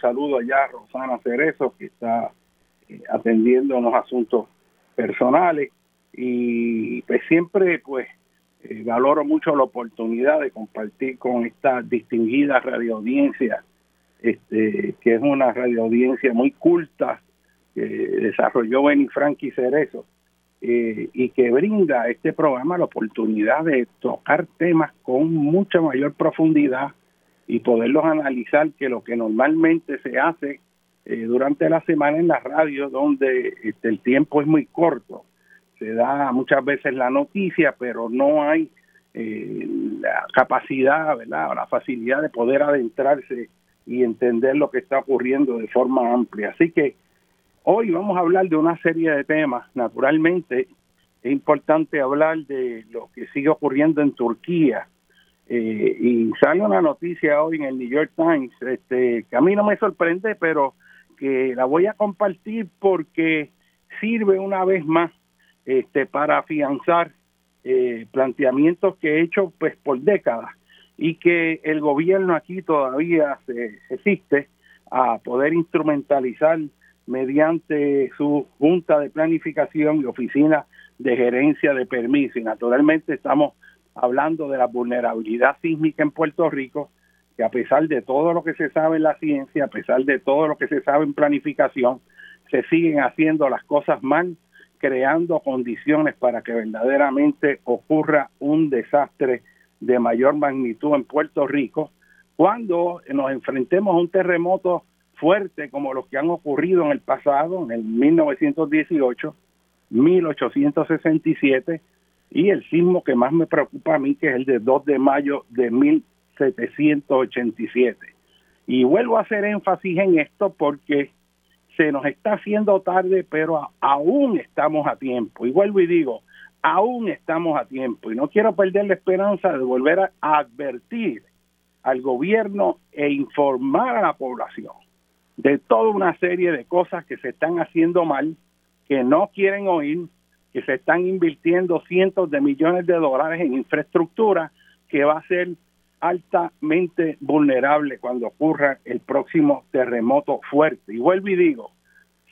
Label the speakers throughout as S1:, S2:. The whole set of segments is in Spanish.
S1: saludo allá a Rosana Cerezo, que está eh, atendiendo unos asuntos personales, y pues siempre pues eh, valoro mucho la oportunidad de compartir con esta distinguida radioaudiencia, este, que es una radioaudiencia muy culta, que desarrolló Benny Frankie Cerezo eh, y que brinda este programa la oportunidad de tocar temas con mucha mayor profundidad y poderlos analizar que lo que normalmente se hace eh, durante la semana en la radio, donde este, el tiempo es muy corto. Se da muchas veces la noticia, pero no hay eh, la capacidad, ¿verdad? o la facilidad de poder adentrarse y entender lo que está ocurriendo de forma amplia. Así que Hoy vamos a hablar de una serie de temas. Naturalmente, es importante hablar de lo que sigue ocurriendo en Turquía. Eh, y sale una noticia hoy en el New York Times, este, que a mí no me sorprende, pero que la voy a compartir porque sirve una vez más este, para afianzar eh, planteamientos que he hecho pues por décadas y que el gobierno aquí todavía se, existe a poder instrumentalizar mediante su junta de planificación y oficina de gerencia de permiso. Y naturalmente estamos hablando de la vulnerabilidad sísmica en Puerto Rico, que a pesar de todo lo que se sabe en la ciencia, a pesar de todo lo que se sabe en planificación, se siguen haciendo las cosas mal, creando condiciones para que verdaderamente ocurra un desastre de mayor magnitud en Puerto Rico, cuando nos enfrentemos a un terremoto fuerte como los que han ocurrido en el pasado, en el 1918, 1867 y el sismo que más me preocupa a mí, que es el de 2 de mayo de 1787. Y vuelvo a hacer énfasis en esto porque se nos está haciendo tarde, pero aún estamos a tiempo. Y vuelvo y digo, aún estamos a tiempo. Y no quiero perder la esperanza de volver a advertir al gobierno e informar a la población de toda una serie de cosas que se están haciendo mal, que no quieren oír, que se están invirtiendo cientos de millones de dólares en infraestructura que va a ser altamente vulnerable cuando ocurra el próximo terremoto fuerte. Y vuelvo y digo,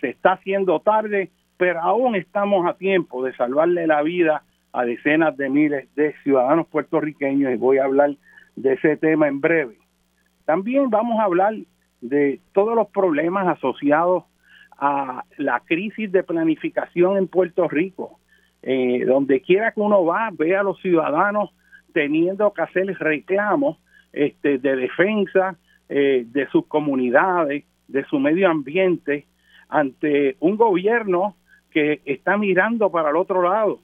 S1: se está haciendo tarde, pero aún estamos a tiempo de salvarle la vida a decenas de miles de ciudadanos puertorriqueños y voy a hablar de ese tema en breve. También vamos a hablar de todos los problemas asociados a la crisis de planificación en Puerto Rico. Eh, donde quiera que uno va, ve a los ciudadanos teniendo que hacer reclamos este, de defensa eh, de sus comunidades, de su medio ambiente, ante un gobierno que está mirando para el otro lado,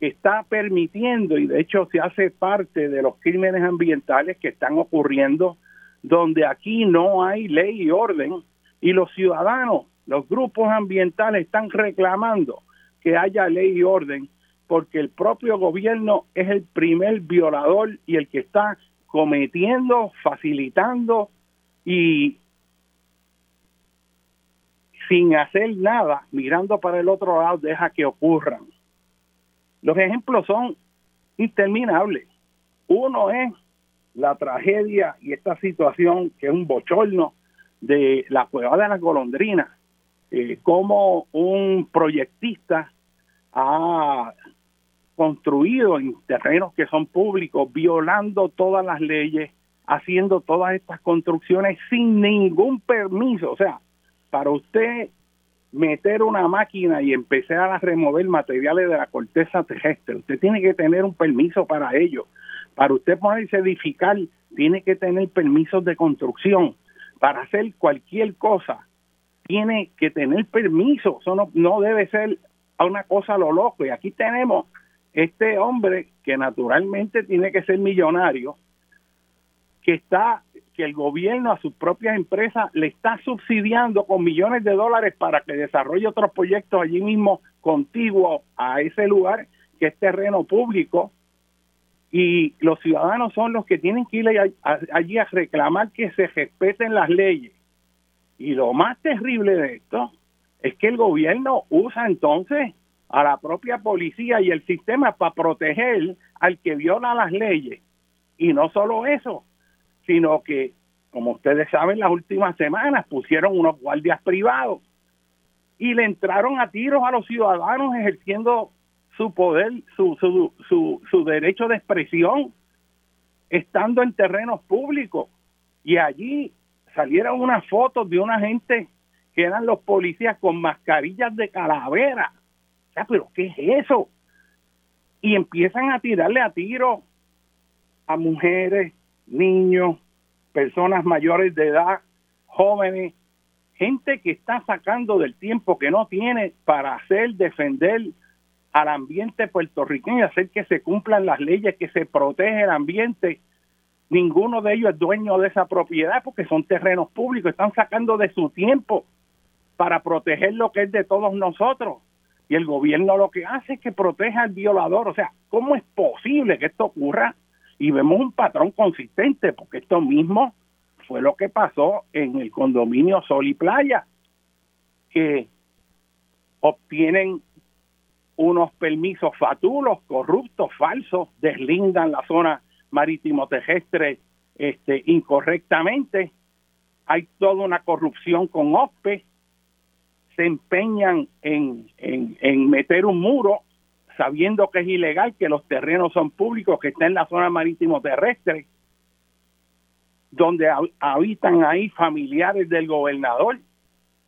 S1: que está permitiendo, y de hecho se hace parte de los crímenes ambientales que están ocurriendo, donde aquí no hay ley y orden, y los ciudadanos, los grupos ambientales están reclamando que haya ley y orden, porque el propio gobierno es el primer violador y el que está cometiendo, facilitando y sin hacer nada, mirando para el otro lado, deja que ocurran. Los ejemplos son interminables. Uno es la tragedia y esta situación que es un bochorno de la cueva de las golondrinas, eh, como un proyectista ha construido en terrenos que son públicos, violando todas las leyes, haciendo todas estas construcciones sin ningún permiso. O sea, para usted meter una máquina y empezar a remover materiales de la corteza terrestre, usted tiene que tener un permiso para ello. Para usted ponerse a edificar, tiene que tener permisos de construcción. Para hacer cualquier cosa, tiene que tener permiso. Eso no, debe ser una cosa a lo loco. Y aquí tenemos este hombre que naturalmente tiene que ser millonario, que está que el gobierno a sus propias empresas le está subsidiando con millones de dólares para que desarrolle otros proyectos allí mismo contiguo a ese lugar que es terreno público y los ciudadanos son los que tienen que ir allí a reclamar que se respeten las leyes. Y lo más terrible de esto es que el gobierno usa entonces a la propia policía y el sistema para proteger al que viola las leyes. Y no solo eso, sino que, como ustedes saben, las últimas semanas pusieron unos guardias privados y le entraron a tiros a los ciudadanos ejerciendo su poder, su, su, su, su derecho de expresión, estando en terrenos públicos. Y allí salieron unas fotos de una gente que eran los policías con mascarillas de calavera. O sea, pero ¿qué es eso? Y empiezan a tirarle a tiro a mujeres, niños, personas mayores de edad, jóvenes, gente que está sacando del tiempo que no tiene para hacer, defender al ambiente puertorriqueño, hacer que se cumplan las leyes, que se protege el ambiente. Ninguno de ellos es dueño de esa propiedad porque son terrenos públicos, están sacando de su tiempo para proteger lo que es de todos nosotros. Y el gobierno lo que hace es que proteja al violador. O sea, ¿cómo es posible que esto ocurra y vemos un patrón consistente, porque esto mismo fue lo que pasó en el condominio Sol y Playa, que obtienen unos permisos fatulos, corruptos, falsos, deslindan la zona marítimo terrestre este, incorrectamente, hay toda una corrupción con OSPE, se empeñan en, en, en meter un muro sabiendo que es ilegal, que los terrenos son públicos, que está en la zona marítimo terrestre, donde habitan ahí familiares del gobernador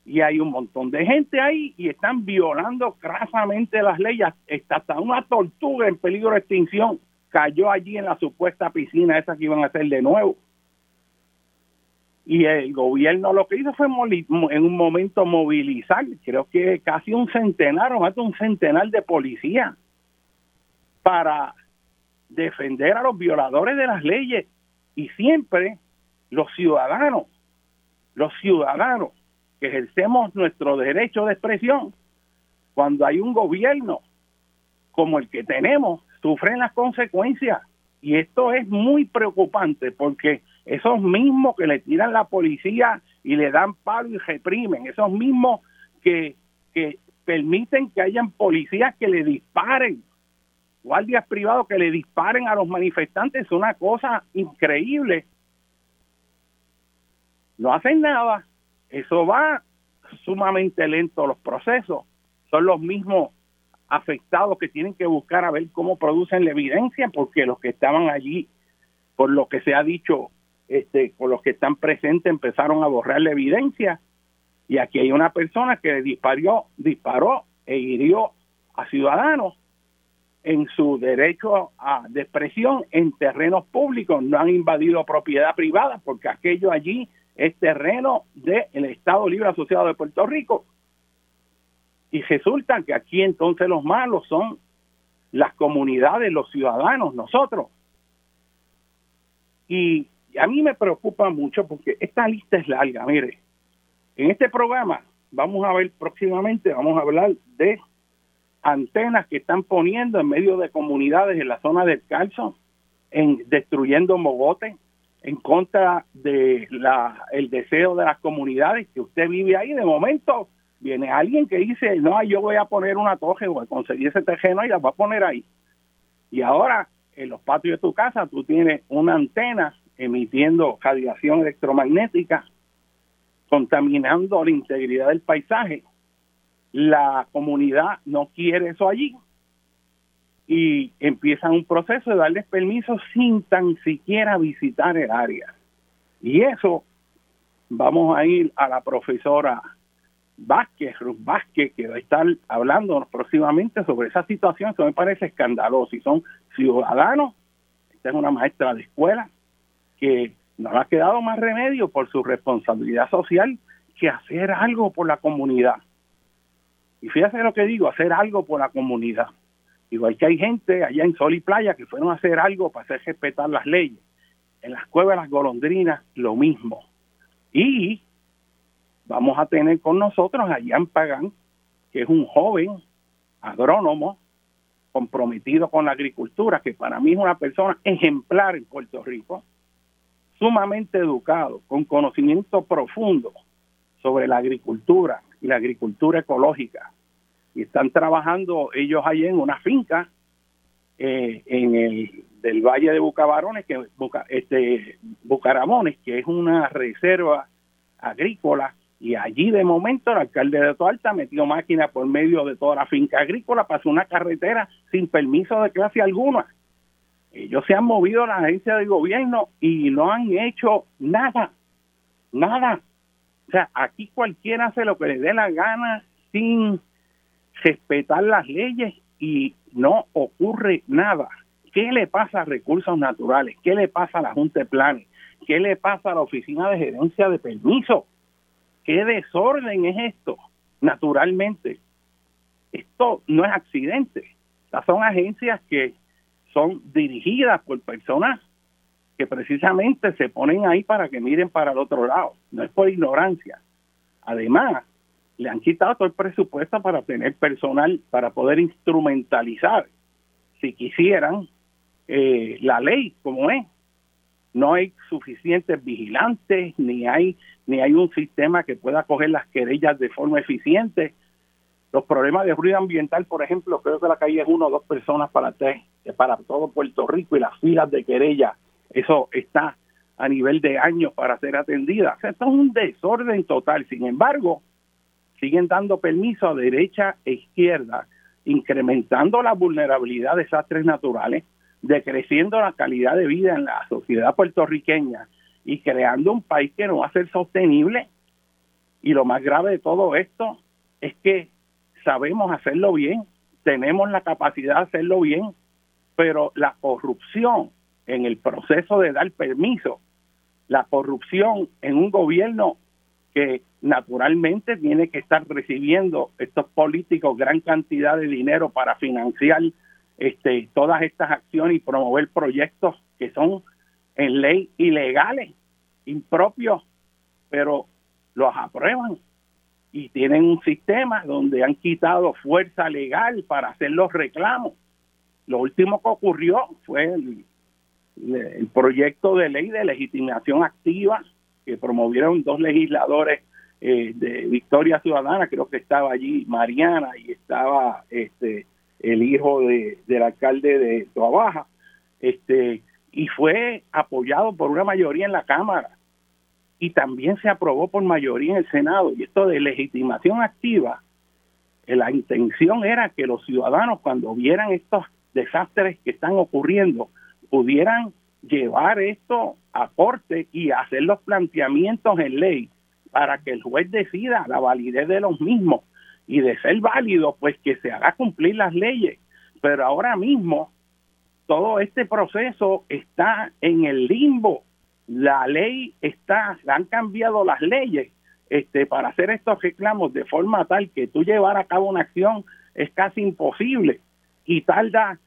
S1: y hay un montón de gente ahí y están violando crasamente las leyes, está hasta una tortuga en peligro de extinción cayó allí en la supuesta piscina esa que iban a hacer de nuevo. Y el gobierno lo que hizo fue en un momento movilizar, creo que casi un centenar o más de un centenar de policías para defender a los violadores de las leyes. Y siempre los ciudadanos, los ciudadanos que ejercemos nuestro derecho de expresión, cuando hay un gobierno como el que tenemos, sufren las consecuencias. Y esto es muy preocupante porque esos mismos que le tiran la policía y le dan palo y reprimen, esos mismos que, que permiten que hayan policías que le disparen, guardias privados que le disparen a los manifestantes, es una cosa increíble. No hacen nada, eso va sumamente lento los procesos, son los mismos afectados que tienen que buscar a ver cómo producen la evidencia, porque los que estaban allí por lo que se ha dicho, este, por los que están presentes empezaron a borrar la evidencia y aquí hay una persona que disparó, disparó e hirió a ciudadanos en su derecho a, de expresión en terrenos públicos, no han invadido propiedad privada porque aquello allí es terreno del Estado Libre Asociado de Puerto Rico. Y resulta que aquí entonces los malos son las comunidades, los ciudadanos, nosotros. Y a mí me preocupa mucho porque esta lista es larga. Mire, en este programa vamos a ver próximamente, vamos a hablar de antenas que están poniendo en medio de comunidades en la zona del calzo, en destruyendo mogotes, en contra de la el deseo de las comunidades que usted vive ahí. De momento viene alguien que dice, no, yo voy a poner una torre, voy a conseguir ese terreno y la voy a poner ahí. Y ahora en los patios de tu casa tú tienes una antena emitiendo radiación electromagnética, contaminando la integridad del paisaje. La comunidad no quiere eso allí y empiezan un proceso de darles permiso sin tan siquiera visitar el área. Y eso vamos a ir a la profesora Vázquez, Ruth Vázquez, que va a estar hablando próximamente sobre esa situación. Eso me parece escandaloso. Y son ciudadanos, esta es una maestra de escuela, que no le ha quedado más remedio por su responsabilidad social que hacer algo por la comunidad. Y fíjate lo que digo, hacer algo por la comunidad. Igual que hay gente allá en Sol y Playa que fueron a hacer algo para hacer respetar las leyes. En las cuevas las golondrinas, lo mismo. Y vamos a tener con nosotros a Jan Pagán, que es un joven agrónomo comprometido con la agricultura, que para mí es una persona ejemplar en Puerto Rico, sumamente educado, con conocimiento profundo sobre la agricultura y la agricultura ecológica. Y están trabajando ellos ahí en una finca eh, en el del Valle de Bucabarones, que este Bucaramones, que es una reserva agrícola y allí de momento el alcalde de Toalta metió máquina por medio de toda la finca agrícola, pasó una carretera sin permiso de clase alguna. Ellos se han movido a la agencia de gobierno y no han hecho nada, nada. O sea, aquí cualquiera hace lo que le dé la gana sin respetar las leyes y no ocurre nada. ¿Qué le pasa a recursos naturales? ¿Qué le pasa a la Junta de Planes? ¿Qué le pasa a la Oficina de Gerencia de Permiso? ¿Qué desorden es esto? Naturalmente, esto no es accidente. Estas son agencias que son dirigidas por personas que precisamente se ponen ahí para que miren para el otro lado. No es por ignorancia. Además, le han quitado todo el presupuesto para tener personal, para poder instrumentalizar, si quisieran, eh, la ley como es no hay suficientes vigilantes, ni hay, ni hay un sistema que pueda coger las querellas de forma eficiente. Los problemas de ruido ambiental, por ejemplo, creo que la calle es uno o dos personas para tres, para todo Puerto Rico y las filas de querella, eso está a nivel de años para ser atendida. esto es un desorden total. Sin embargo, siguen dando permiso a derecha e izquierda, incrementando la vulnerabilidad de desastres naturales, decreciendo la calidad de vida en la sociedad puertorriqueña y creando un país que no va a ser sostenible. Y lo más grave de todo esto es que sabemos hacerlo bien, tenemos la capacidad de hacerlo bien, pero la corrupción en el proceso de dar permiso, la corrupción en un gobierno que naturalmente tiene que estar recibiendo estos políticos gran cantidad de dinero para financiar este, todas estas acciones y promover proyectos que son en ley ilegales, impropios, pero los aprueban y tienen un sistema donde han quitado fuerza legal para hacer los reclamos. Lo último que ocurrió fue el, proyecto de ley de legitimación activa que promovieron dos legisladores eh, de Victoria Ciudadana, creo que estaba allí Mariana y estaba este el hijo de, del alcalde de Toabaja, este, y fue apoyado por una mayoría en la Cámara y también se aprobó por mayoría en el Senado. Y esto de legitimación activa, eh, la intención era que los ciudadanos cuando vieran estos desastres que están ocurriendo, pudieran llevar esto a corte y hacer los planteamientos en ley para que el juez decida la validez de los mismos y de ser válido, pues que se haga cumplir las leyes. Pero ahora mismo todo este proceso está en el limbo. La ley está, han cambiado las leyes este, para hacer estos reclamos de forma tal que tú llevar a cabo una acción es casi imposible y tarda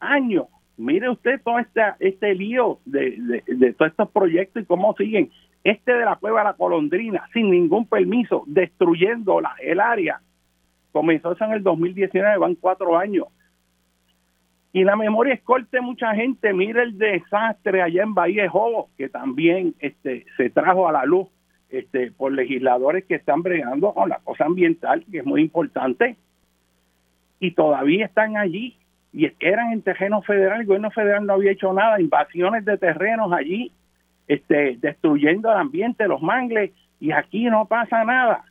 S1: años. Mire usted todo este, este lío de, de, todos estos proyectos y cómo siguen. Este de la cueva de la Colondrina, sin ningún permiso, destruyendo el área. Comenzó eso en el 2019, van cuatro años. Y la memoria es corte mucha gente. Mire el desastre allá en Bahía Jobo, que también este, se trajo a la luz este, por legisladores que están bregando con la cosa ambiental, que es muy importante, y todavía están allí, y eran en terreno federal, el gobierno federal no había hecho nada, invasiones de terrenos allí, este, destruyendo el ambiente, los mangles, y aquí no pasa nada.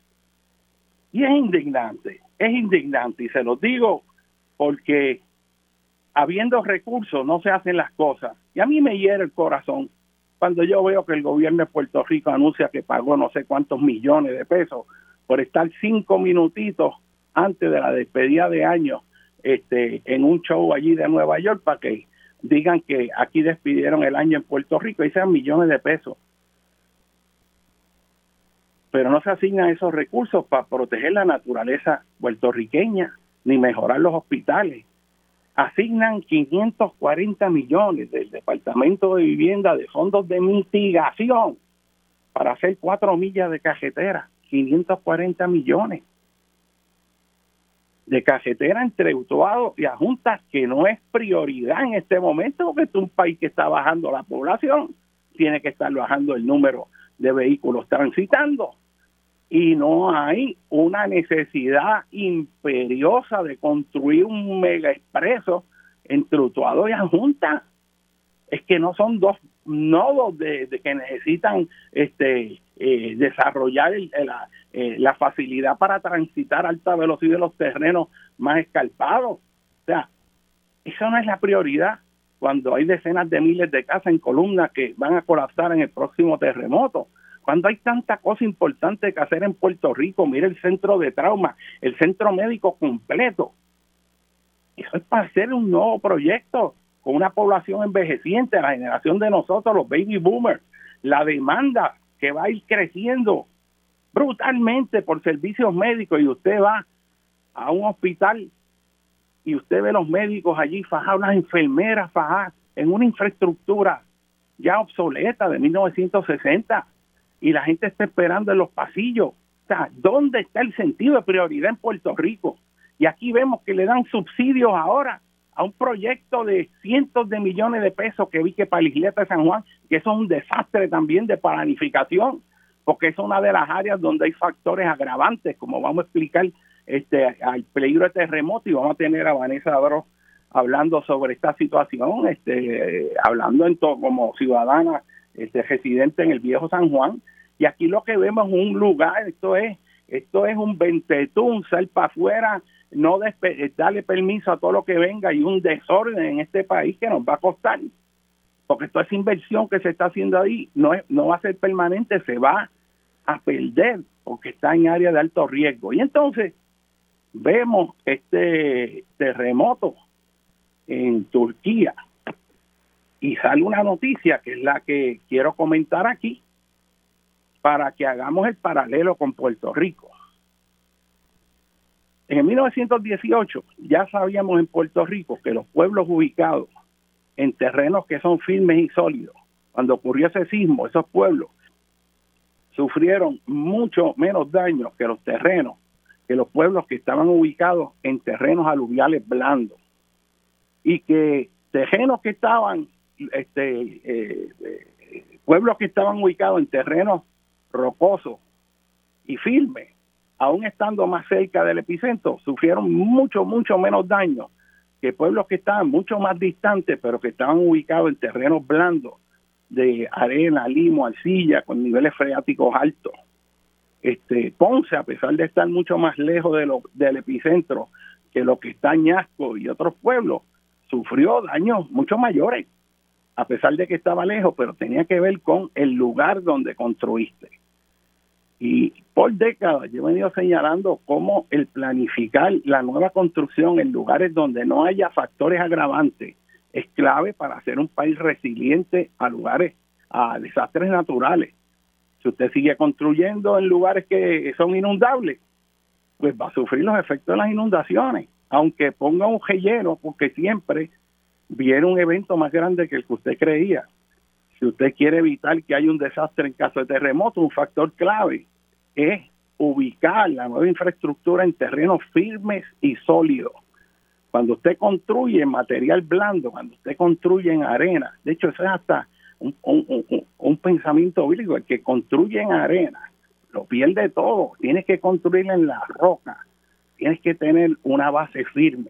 S1: Y es indignante, es indignante, y se los digo porque habiendo recursos no se hacen las cosas. Y a mí me hiere el corazón cuando yo veo que el gobierno de Puerto Rico anuncia que pagó no sé cuántos millones de pesos por estar cinco minutitos antes de la despedida de año este, en un show allí de Nueva York para que digan que aquí despidieron el año en Puerto Rico y sean millones de pesos. Pero no se asignan esos recursos para proteger la naturaleza puertorriqueña ni mejorar los hospitales asignan 540 millones del Departamento de Vivienda de fondos de mitigación para hacer cuatro millas de cajetera, 540 millones de cajetera entre Utuado y Juntas, que no es prioridad en este momento, porque es un país que está bajando la población, tiene que estar bajando el número de vehículos transitando y no hay una necesidad imperiosa de construir un mega expreso entre Utuado y Junta. Es que no son dos nodos de, que necesitan este eh, desarrollar la, eh, la facilidad para transitar a alta velocidad los terrenos más escarpados. O sea, eso no es la prioridad cuando hay decenas de miles de casas en columnas que van a colapsar en el próximo terremoto. Cuando hay tanta cosa importante que hacer en Puerto Rico, mire el centro de trauma, el centro médico completo. Eso es para hacer un nuevo proyecto con una población envejeciente, la generación de nosotros, los baby boomers, la demanda que va a ir creciendo brutalmente por servicios médicos y usted va a un hospital y usted ve los médicos allí fajados, las enfermeras fajadas en una infraestructura ya obsoleta de 1960 y la gente está esperando en los pasillos. O sea, ¿dónde está el sentido de prioridad en Puerto Rico? Y aquí vemos que le dan subsidios ahora a un proyecto de cientos de millones de pesos que vi que para la isleta de San Juan, que eso es un desastre también de planificación, porque es una de las áreas donde hay factores agravantes, como vamos a explicar este al peligro de terremoto y vamos a tener a Vanessa Abro hablando sobre esta situación, este hablando en todo como ciudadana este residente en el viejo San Juan y aquí lo que vemos es un lugar, esto es, esto es un ventetún, sal para afuera, no darle permiso a todo lo que venga y un desorden en este país que nos va a costar. Porque toda esa inversión que se está haciendo ahí no, no va a ser permanente, se va a perder porque está en área de alto riesgo. Y entonces vemos este terremoto en Turquía y sale una noticia que es la que quiero comentar aquí, para que hagamos el paralelo con Puerto Rico. En 1918 ya sabíamos en Puerto Rico que los pueblos ubicados en terrenos que son firmes y sólidos, cuando ocurrió ese sismo, esos pueblos sufrieron mucho menos daño que los terrenos, que los pueblos que estaban ubicados en terrenos aluviales blandos. Y que terrenos que estaban, este, eh, eh, pueblos que estaban ubicados en terrenos rocoso y firme, aún estando más cerca del epicentro, sufrieron mucho, mucho menos daño que pueblos que estaban mucho más distantes, pero que estaban ubicados en terrenos blandos de arena, limo, arcilla, con niveles freáticos altos. Este, Ponce, a pesar de estar mucho más lejos del epicentro que lo que está Ñasco y otros pueblos, sufrió daños mucho mayores. a pesar de que estaba lejos, pero tenía que ver con el lugar donde construiste. Y por décadas yo he venido señalando cómo el planificar la nueva construcción en lugares donde no haya factores agravantes es clave para hacer un país resiliente a lugares, a desastres naturales. Si usted sigue construyendo en lugares que son inundables, pues va a sufrir los efectos de las inundaciones, aunque ponga un relleno, porque siempre viene un evento más grande que el que usted creía. Si usted quiere evitar que haya un desastre en caso de terremoto, un factor clave es ubicar la nueva infraestructura en terrenos firmes y sólidos. Cuando usted construye material blando, cuando usted construye en arena, de hecho eso es hasta un, un pensamiento bíblico, el que construye en arena lo pierde todo, tienes que construir en la roca, tienes que tener una base firme.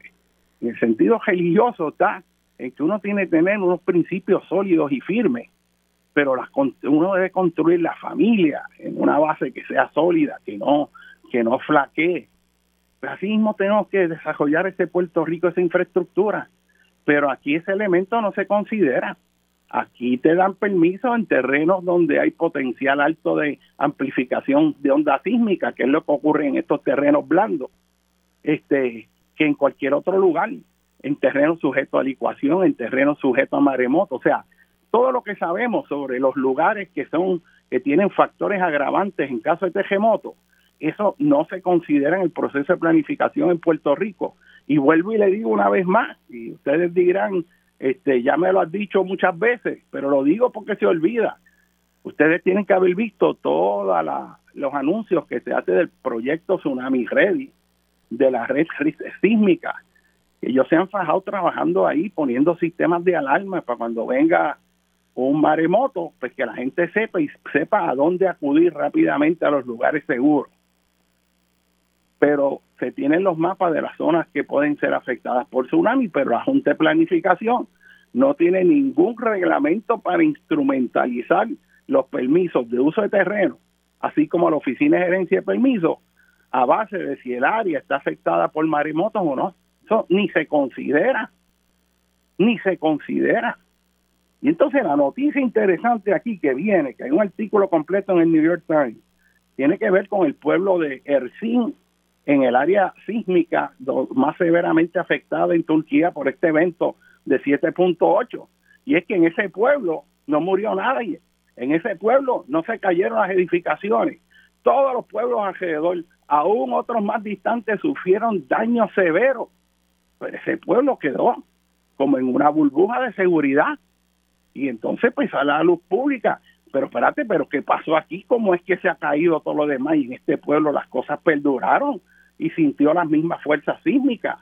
S1: En el sentido religioso está en que uno tiene que tener unos principios sólidos y firmes, pero las, uno debe construir la familia en una base que sea sólida, que no, que no flaquee. Pero así mismo tenemos que desarrollar ese Puerto Rico, esa infraestructura, pero aquí ese elemento no se considera. Aquí te dan permiso en terrenos donde hay potencial alto de amplificación de onda sísmica, que es lo que ocurre en estos terrenos blandos, este, que en cualquier otro lugar en terreno sujeto a licuación, en terreno sujeto a maremoto, o sea, todo lo que sabemos sobre los lugares que son que tienen factores agravantes en caso de terremoto, eso no se considera en el proceso de planificación en Puerto Rico. Y vuelvo y le digo una vez más, y ustedes dirán, este, ya me lo has dicho muchas veces, pero lo digo porque se olvida. Ustedes tienen que haber visto todos los anuncios que se hace del proyecto Tsunami Ready, de la red sísmica, ellos se han fajado trabajando ahí, poniendo sistemas de alarma para cuando venga un maremoto, pues que la gente sepa y sepa a dónde acudir rápidamente a los lugares seguros. Pero se tienen los mapas de las zonas que pueden ser afectadas por tsunami, pero la Junta de Planificación no tiene ningún reglamento para instrumentalizar los permisos de uso de terreno, así como la Oficina de Gerencia de Permisos, a base de si el área está afectada por maremotos o no. Eso ni se considera, ni se considera. Y entonces la noticia interesante aquí que viene, que hay un artículo completo en el New York Times, tiene que ver con el pueblo de Ersin en el área sísmica más severamente afectada en Turquía por este evento de 7.8. Y es que en ese pueblo no murió nadie. En ese pueblo no se cayeron las edificaciones. Todos los pueblos alrededor, aún otros más distantes, sufrieron daños severos pero ese pueblo quedó como en una burbuja de seguridad. Y entonces pues a la luz pública. Pero espérate, pero ¿qué pasó aquí? ¿Cómo es que se ha caído todo lo demás? Y en este pueblo las cosas perduraron y sintió las mismas fuerzas sísmicas.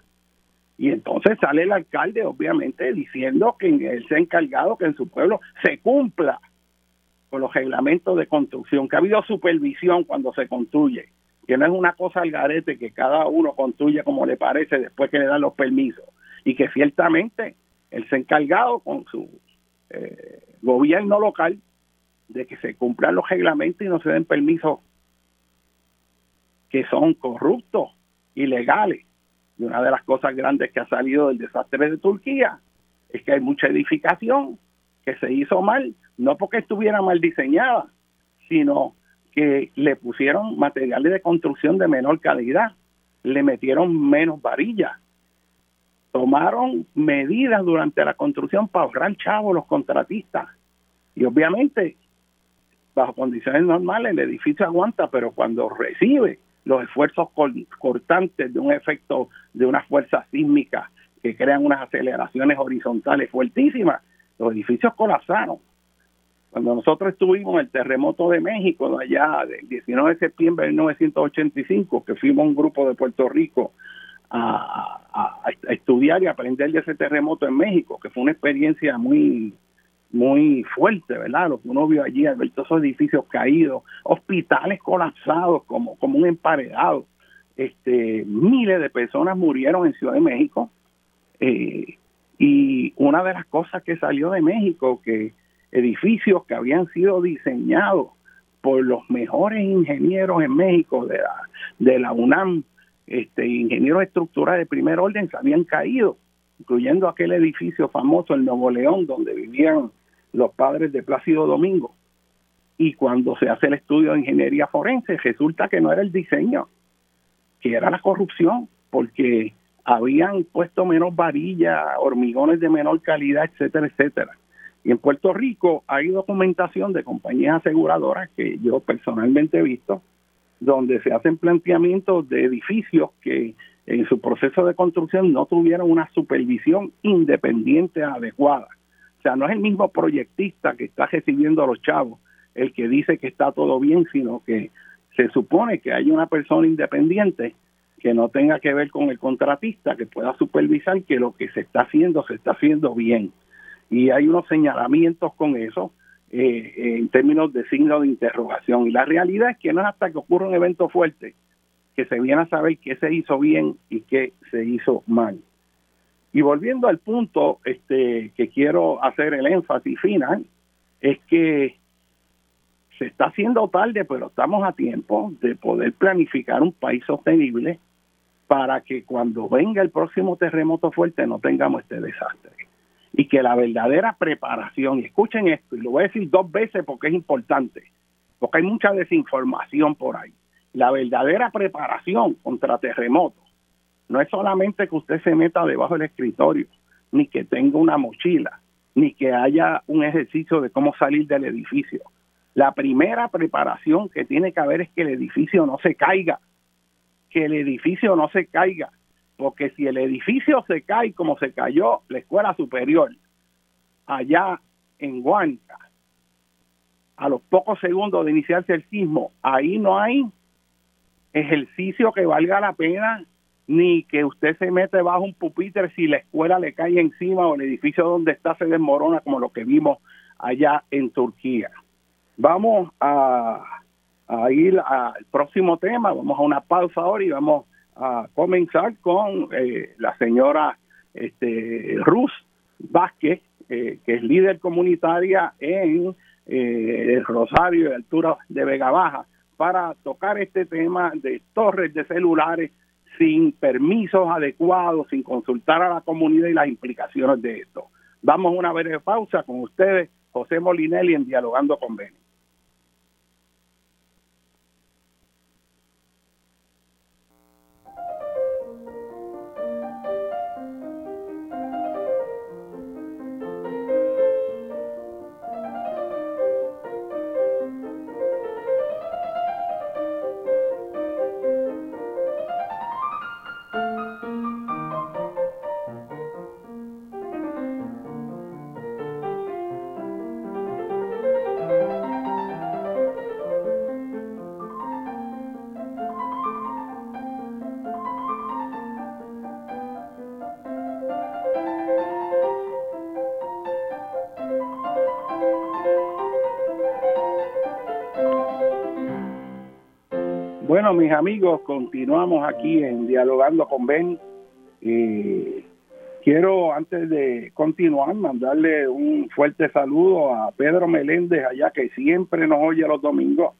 S1: Y entonces sale el alcalde, obviamente, diciendo que él se ha encargado que en su pueblo se cumpla con los reglamentos de construcción, que ha habido supervisión cuando se construye, que no es una cosa al garete que cada uno construye como le parece después que le dan los permisos y que ciertamente él se ha encargado con su eh, gobierno local de que se cumplan los reglamentos y no se den permisos que son corruptos, ilegales. Y una de las cosas grandes que ha salido del desastre de Turquía es que hay mucha edificación que se hizo mal, no porque estuviera mal diseñada, sino que le pusieron materiales de construcción de menor calidad, le metieron menos varillas, tomaron medidas durante la construcción para ahorrar chavos los contratistas. Y obviamente, bajo condiciones normales, el edificio aguanta, pero cuando recibe los esfuerzos cortantes de un efecto de una fuerza sísmica que crean unas aceleraciones horizontales fuertísimas, los edificios colapsaron. Cuando nosotros estuvimos en el terremoto de México, allá del 19 de septiembre de 1985, que fuimos un grupo de Puerto Rico a, estudiar y aprender de ese terremoto en México, que fue una experiencia muy muy fuerte, ¿verdad? Lo que uno vio allí, ver todos esos edificios caídos, hospitales colapsados como, como un emparedado. Este, miles de personas murieron en Ciudad de México. Eh, y una de las cosas que salió de México, que edificios que habían sido diseñados por los mejores ingenieros en México de la, de la UNAM, este, ingenieros estructurales de primer orden, se habían caído incluyendo aquel edificio famoso, el Nuevo León, donde vivían los padres de Plácido Domingo. Y cuando se hace el estudio de ingeniería forense, resulta que no era el diseño, que era la corrupción, porque habían puesto menos varillas, hormigones de menor calidad, etcétera, etcétera. Y en Puerto Rico hay documentación de compañías aseguradoras que yo personalmente he visto, donde se hacen planteamientos de edificios que en su proceso de construcción no tuvieron una supervisión independiente adecuada. O sea, no es el mismo proyectista que está recibiendo a los chavos el que dice que está todo bien, sino que se supone que hay una persona independiente que no tenga que ver con el contratista, que pueda supervisar que lo que se está haciendo se está haciendo bien. Y hay unos señalamientos con eso eh, en términos de signo de interrogación. Y la realidad es que no es hasta que ocurre un evento fuerte que se viene a saber qué se hizo bien y qué se hizo mal. Y volviendo al punto este, que quiero hacer el énfasis final, es que se está haciendo tarde, pero estamos a tiempo de poder planificar un país sostenible para que cuando venga el próximo terremoto fuerte no tengamos este desastre. Y que la verdadera preparación, y escuchen esto, y lo voy a decir dos veces porque es importante, porque hay mucha desinformación por ahí la verdadera preparación contra terremotos no es solamente que usted se meta debajo del escritorio, ni que tenga una mochila, ni que haya un ejercicio de cómo salir del edificio. La primera preparación que tiene que haber es que el edificio no se caiga, que el edificio no se caiga, porque si el edificio se cae como se cayó la escuela superior allá en Huanca, a los pocos segundos de iniciarse el sismo, ahí no hay ejercicio que valga la pena, ni que usted se mete bajo un pupitre si la escuela le cae encima o el edificio donde está se desmorona, como lo que vimos allá en Turquía. Vamos a, ir al próximo tema, vamos a una pausa ahora y vamos a comenzar con eh, la señora este, Ruz Vázquez, eh, que es líder comunitaria en eh, Rosario de altura de Vega Baja para tocar este tema de torres de celulares sin permisos adecuados, sin consultar a la comunidad y las implicaciones de esto. Vamos a una breve pausa con ustedes, José Molinelli, en Dialogando con Beni. Bueno, mis amigos, continuamos aquí en Dialogando con Ben. quiero, antes de continuar, mandarle un fuerte saludo a Pedro Meléndez, allá que siempre nos oye los domingos,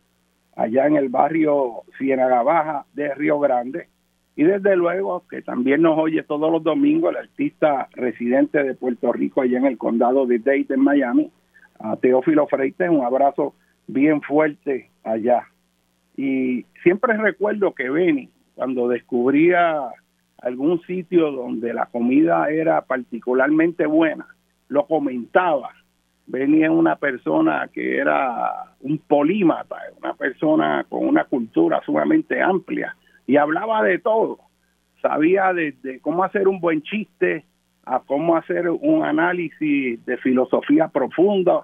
S1: allá en el barrio Ciénaga Baja de Río Grande. Y desde luego que también nos oye todos los domingos el artista residente de Puerto Rico, allá en el condado de Dade, en Miami, a Teófilo Freites. Un abrazo bien fuerte allá. Y siempre recuerdo que Benny, cuando descubría algún sitio donde la comida era particularmente buena, lo comentaba. Benny es una persona que era un polímata, una persona con una cultura sumamente amplia y hablaba de todo. Sabía desde cómo hacer un buen chiste a cómo hacer un análisis de filosofía profunda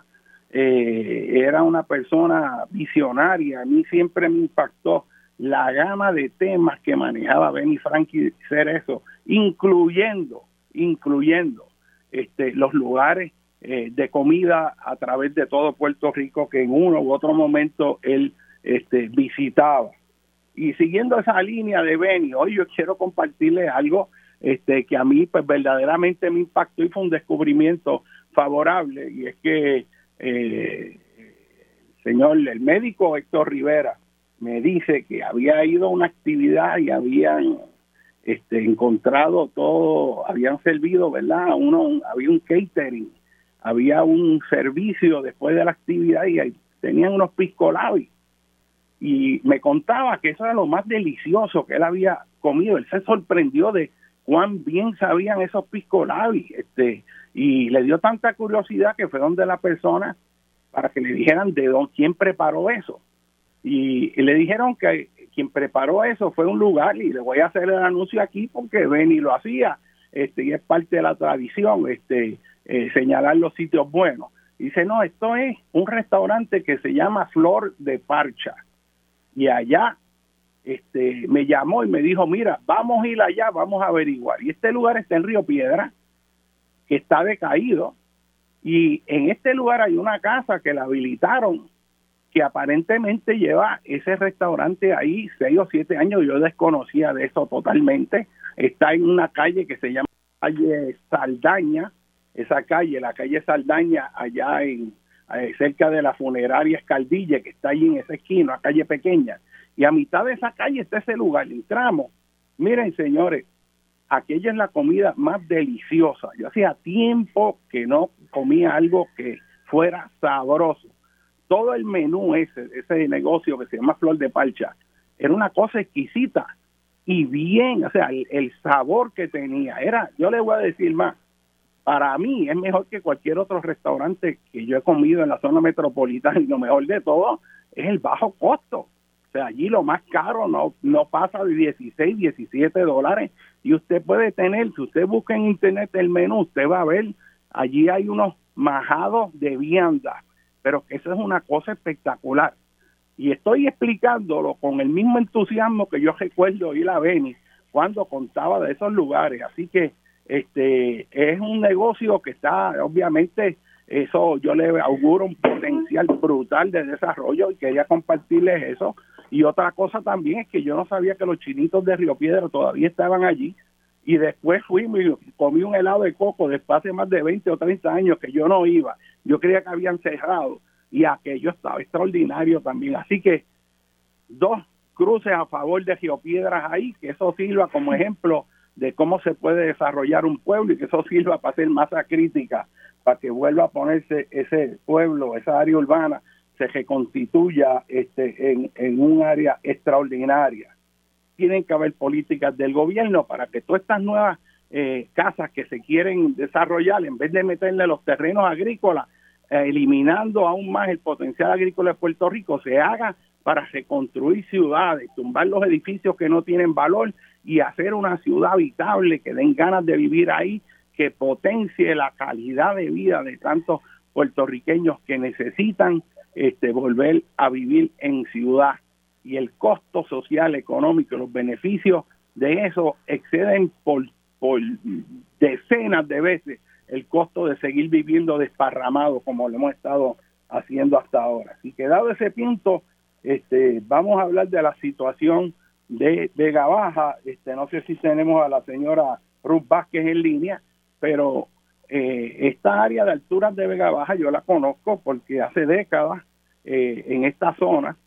S1: eh, era una persona visionaria. A mí siempre me impactó la gama de temas que manejaba Benny Frankie eso incluyendo, incluyendo este, los lugares eh, de comida a través de todo Puerto Rico que en uno u otro momento él este, visitaba. Y siguiendo esa línea de Benny, hoy yo quiero compartirles algo este, que a mí pues verdaderamente me impactó y fue un descubrimiento favorable y es que eh, señor, el médico Héctor Rivera me dice que había ido a una actividad y habían este, encontrado todo, habían servido, ¿verdad? Uno, había un catering, había un servicio después de la actividad y tenían unos piscolabis. Y me contaba que eso era lo más delicioso que él había comido. Él se sorprendió de cuán bien sabían esos piscolabis. Este, y le dio tanta curiosidad que fue donde la persona para que le dijeran de dónde, quién preparó eso. Y, le dijeron que quien preparó eso fue un lugar, y le voy a hacer el anuncio aquí porque Benny lo hacía, este, y es parte de la tradición, este, eh, señalar los sitios buenos. Dice, no, esto es un restaurante que se llama Flor de Parcha. Y allá este, me llamó y me dijo, mira, vamos a ir allá, vamos a averiguar. Y este lugar está en Río Piedra, que está decaído, y en este lugar hay una casa que la habilitaron, que aparentemente lleva ese restaurante ahí seis o siete años. Yo desconocía de eso totalmente. Está en una calle que se llama calle Saldaña. Esa calle, la calle Saldaña, allá en eh, cerca de la funeraria Escaldille, que está ahí en esa esquina, calle pequeña. Y a mitad de esa calle está ese lugar. Entramos. Miren, señores, aquella es la comida más deliciosa. Yo hacía tiempo que no comía algo que fuera sabroso. Todo el menú ese, ese negocio que se llama Flor de Palcha, era una cosa exquisita y bien, o sea, el, sabor que tenía era, yo le voy a decir más, para mí es mejor que cualquier otro restaurante que yo he comido en la zona metropolitana y lo mejor de todo es el bajo costo. O sea, allí lo más caro no, no pasa de 16, 17 dólares y usted puede tener, si usted busca en internet el menú, usted va a ver, allí hay unos majados de vianda, pero eso es una cosa espectacular. Y estoy explicándolo con el mismo entusiasmo que yo recuerdo ir a Venice cuando contaba de esos lugares. Así que este es un negocio que está, obviamente, eso yo le auguro un potencial brutal de desarrollo y quería compartirles eso y otra cosa también es que yo no sabía que los chinitos de Río Piedra todavía estaban allí. Y después fui y comí un helado de coco después de más de 20 o 30 años que yo no iba. Yo creía que habían cerrado y aquello estaba extraordinario también. Así que dos cruces a favor de Río Piedras ahí, que eso sirva como ejemplo de cómo se puede desarrollar un pueblo y que eso sirva para hacer masa crítica, para que vuelva a ponerse ese pueblo, esa área urbana se reconstituya este, en, un área extraordinaria. Tienen que haber políticas del gobierno para que todas estas nuevas eh, casas que se quieren desarrollar, en vez de meterle los terrenos agrícolas, eh, eliminando aún más el potencial agrícola de Puerto Rico, se haga para reconstruir ciudades, tumbar los edificios que no tienen valor y hacer una ciudad habitable que den ganas de vivir ahí, que potencie la calidad de vida de tantos puertorriqueños que necesitan este, volver a vivir en ciudad y el costo social, económico, los beneficios de eso exceden por, por decenas de veces el costo de seguir viviendo desparramado como lo hemos estado haciendo hasta ahora. Así que dado ese punto, este, vamos a hablar de la situación de Vega Baja. Este, no sé si tenemos a la señora Ruth Vázquez en línea, pero eh, esta área de alturas de Vega Baja yo la conozco porque hace décadas eh, en esta zona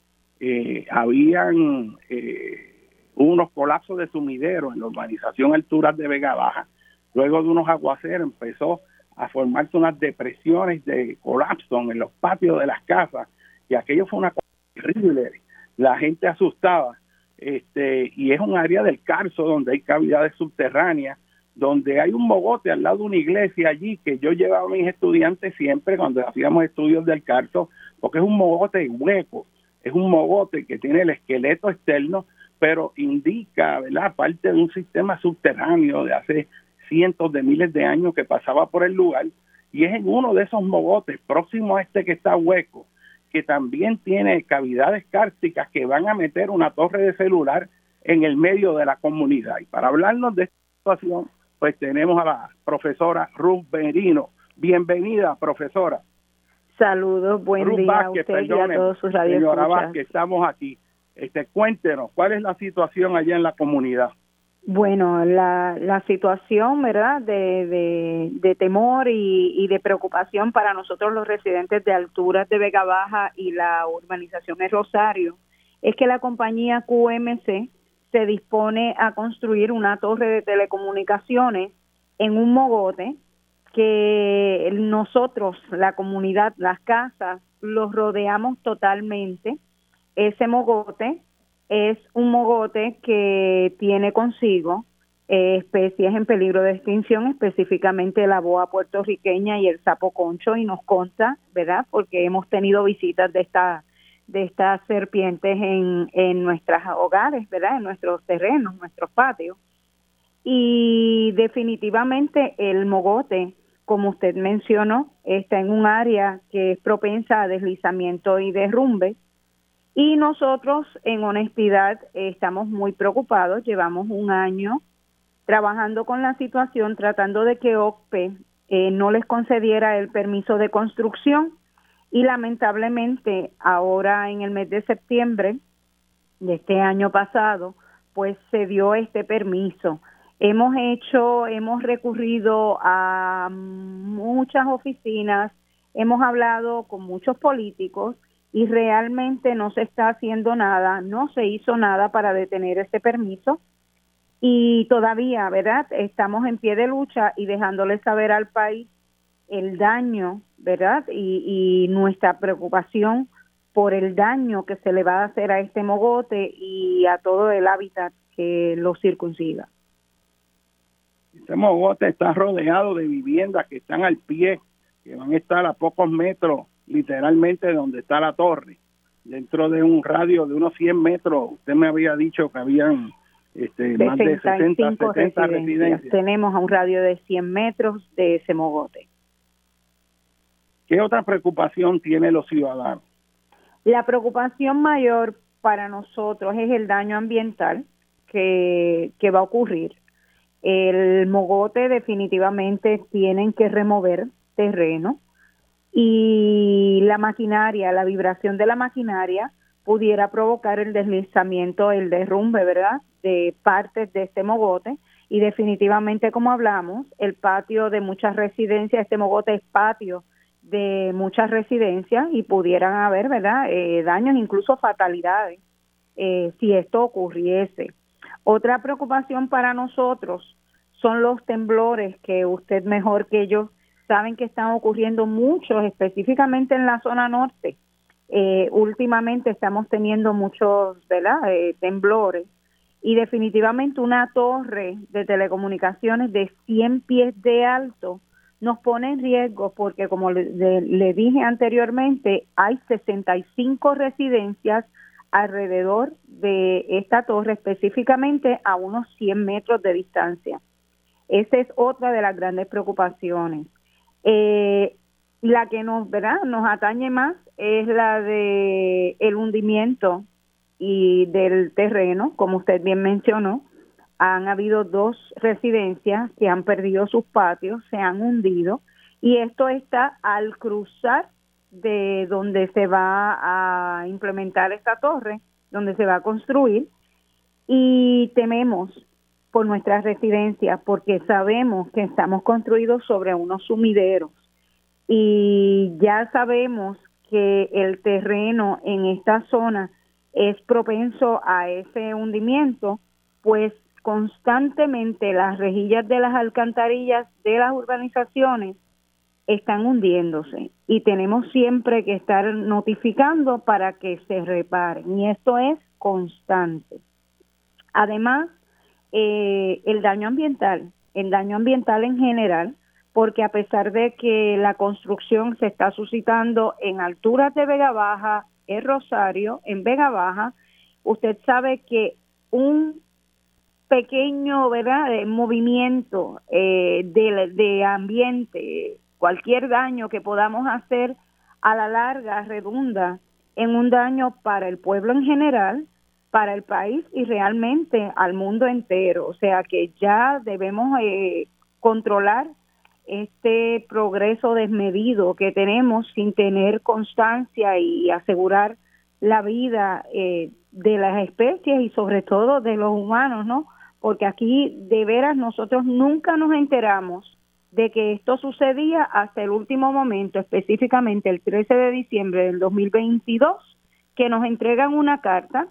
S1: eh, habían eh, unos colapsos de sumideros en la urbanización Alturas de Vega Baja. Luego de unos aguaceros empezó a formarse unas depresiones de colapso en los patios de las casas y aquello fue una cosa terrible. La gente asustada. Este, y es un área del Carso donde hay cavidades subterráneas donde hay un mogote al lado de una iglesia allí que yo llevaba a mis estudiantes siempre cuando hacíamos estudios del carto, porque es un mogote hueco, es un mogote que tiene el esqueleto externo, pero indica, ¿verdad?, parte de un sistema subterráneo de hace cientos de miles de años que pasaba por el lugar, y es en uno de esos mogotes, próximo a este que está hueco, que también tiene cavidades cárticas que van a meter una torre de celular en el medio de la comunidad. Y para hablarnos de esta situación, pues tenemos a la profesora Ruth Berino. Bienvenida, profesora.
S2: Saludos, buen día a usted y a todos sus
S1: Señora Vázquez, estamos aquí. Este, cuéntenos, ¿cuál es la situación allá en la comunidad?
S2: Bueno, la, la situación, ¿verdad?, de, de, temor y, y, de preocupación para nosotros los residentes de alturas de Vega Baja y la urbanización de Rosario es que la compañía QMC se dispone a construir una torre de telecomunicaciones en un mogote que nosotros, la comunidad, las casas, los rodeamos totalmente. Ese mogote es un mogote que tiene consigo eh, especies en peligro de extinción, específicamente la boa puertorriqueña y el sapo concho, y nos consta, ¿verdad? Porque hemos tenido visitas de esta de estas serpientes en, en nuestros hogares, ¿verdad? En nuestros terrenos, nuestros patios. Y definitivamente el mogote, como usted mencionó, está en un área que es propensa a deslizamiento y derrumbe. Y nosotros, en honestidad, estamos muy preocupados. Llevamos un año trabajando con la situación, tratando de que OCPE eh, no les concediera el permiso de construcción y lamentablemente ahora en el mes de septiembre de este año pasado, pues se dio este permiso. Hemos hecho, hemos recurrido a muchas oficinas, hemos hablado con muchos políticos y realmente no se está haciendo nada, no se hizo nada para detener este permiso y todavía, ¿verdad? Estamos en pie de lucha y dejándole saber al país el daño, ¿verdad? Y, nuestra preocupación por el daño que se le va a hacer a este mogote y a todo el hábitat que lo circuncida.
S1: Este mogote está rodeado de viviendas que están al pie, que van a estar a pocos metros, literalmente, de donde está la torre. Dentro de un radio de unos 100 metros, usted me había dicho que habían este, más de 60, 70 residencias.
S2: Tenemos a un radio de 100 metros de ese mogote.
S1: ¿Qué otra preocupación tienen los ciudadanos?
S2: La preocupación mayor para nosotros es el daño ambiental que, que va a ocurrir. El mogote definitivamente tienen que remover terreno y la maquinaria, la vibración de la maquinaria pudiera provocar el deslizamiento, el derrumbe, ¿verdad? De partes de este mogote y definitivamente como hablamos, el patio de muchas residencias, este mogote es patio de muchas residencias y pudieran haber, ¿verdad?, eh, daños, incluso fatalidades, eh, si esto ocurriese. Otra preocupación para nosotros son los temblores que usted mejor que yo saben que están ocurriendo muchos, específicamente en la zona norte. Eh, últimamente estamos teniendo muchos, ¿verdad?, temblores y definitivamente una torre de telecomunicaciones de 100 pies de alto nos pone en riesgo porque, como le, dije anteriormente, hay 65 residencias alrededor de esta torre, específicamente a unos 100 metros de distancia. Esa es otra de las grandes preocupaciones. Eh, la que nos, ¿verdad? nos atañe más es la de el hundimiento y del terreno, como usted bien mencionó, han habido dos residencias que han perdido sus patios, se han hundido y esto está al cruzar de donde se va a implementar esta torre, donde se va a construir y tememos por nuestras residencias porque sabemos que estamos construidos sobre unos sumideros. Y ya sabemos que el terreno en esta zona es propenso a ese hundimiento, pues constantemente las rejillas de las alcantarillas de las urbanizaciones están hundiéndose y tenemos siempre que estar notificando para que se reparen y esto es constante. Además, eh, el daño ambiental, el daño ambiental en general, porque a pesar de que la construcción se está suscitando en alturas de Vega Baja, en Rosario, en Vega Baja, usted sabe que un pequeño verdad movimiento eh, de, ambiente cualquier daño que podamos hacer a la larga redunda en un daño para el pueblo en general para el país y realmente al mundo entero o sea que ya debemos eh, controlar este progreso desmedido que tenemos sin tener constancia y asegurar la vida eh, de las especies y sobre todo de los humanos, ¿no? Porque aquí de veras nosotros nunca nos enteramos de que esto sucedía hasta el último momento, específicamente el 13 de diciembre del 2022, que nos entregan una carta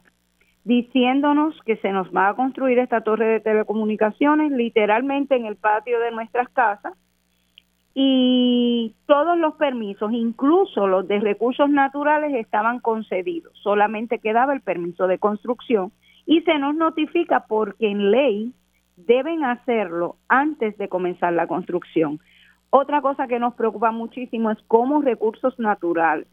S2: diciéndonos que se nos va a construir esta torre de telecomunicaciones literalmente en el patio de nuestras casas y todos los permisos, incluso los de recursos naturales, estaban concedidos. Solamente quedaba el permiso de construcción y se nos notifica porque en ley deben hacerlo antes de comenzar la construcción. Otra cosa que nos preocupa muchísimo es cómo recursos naturales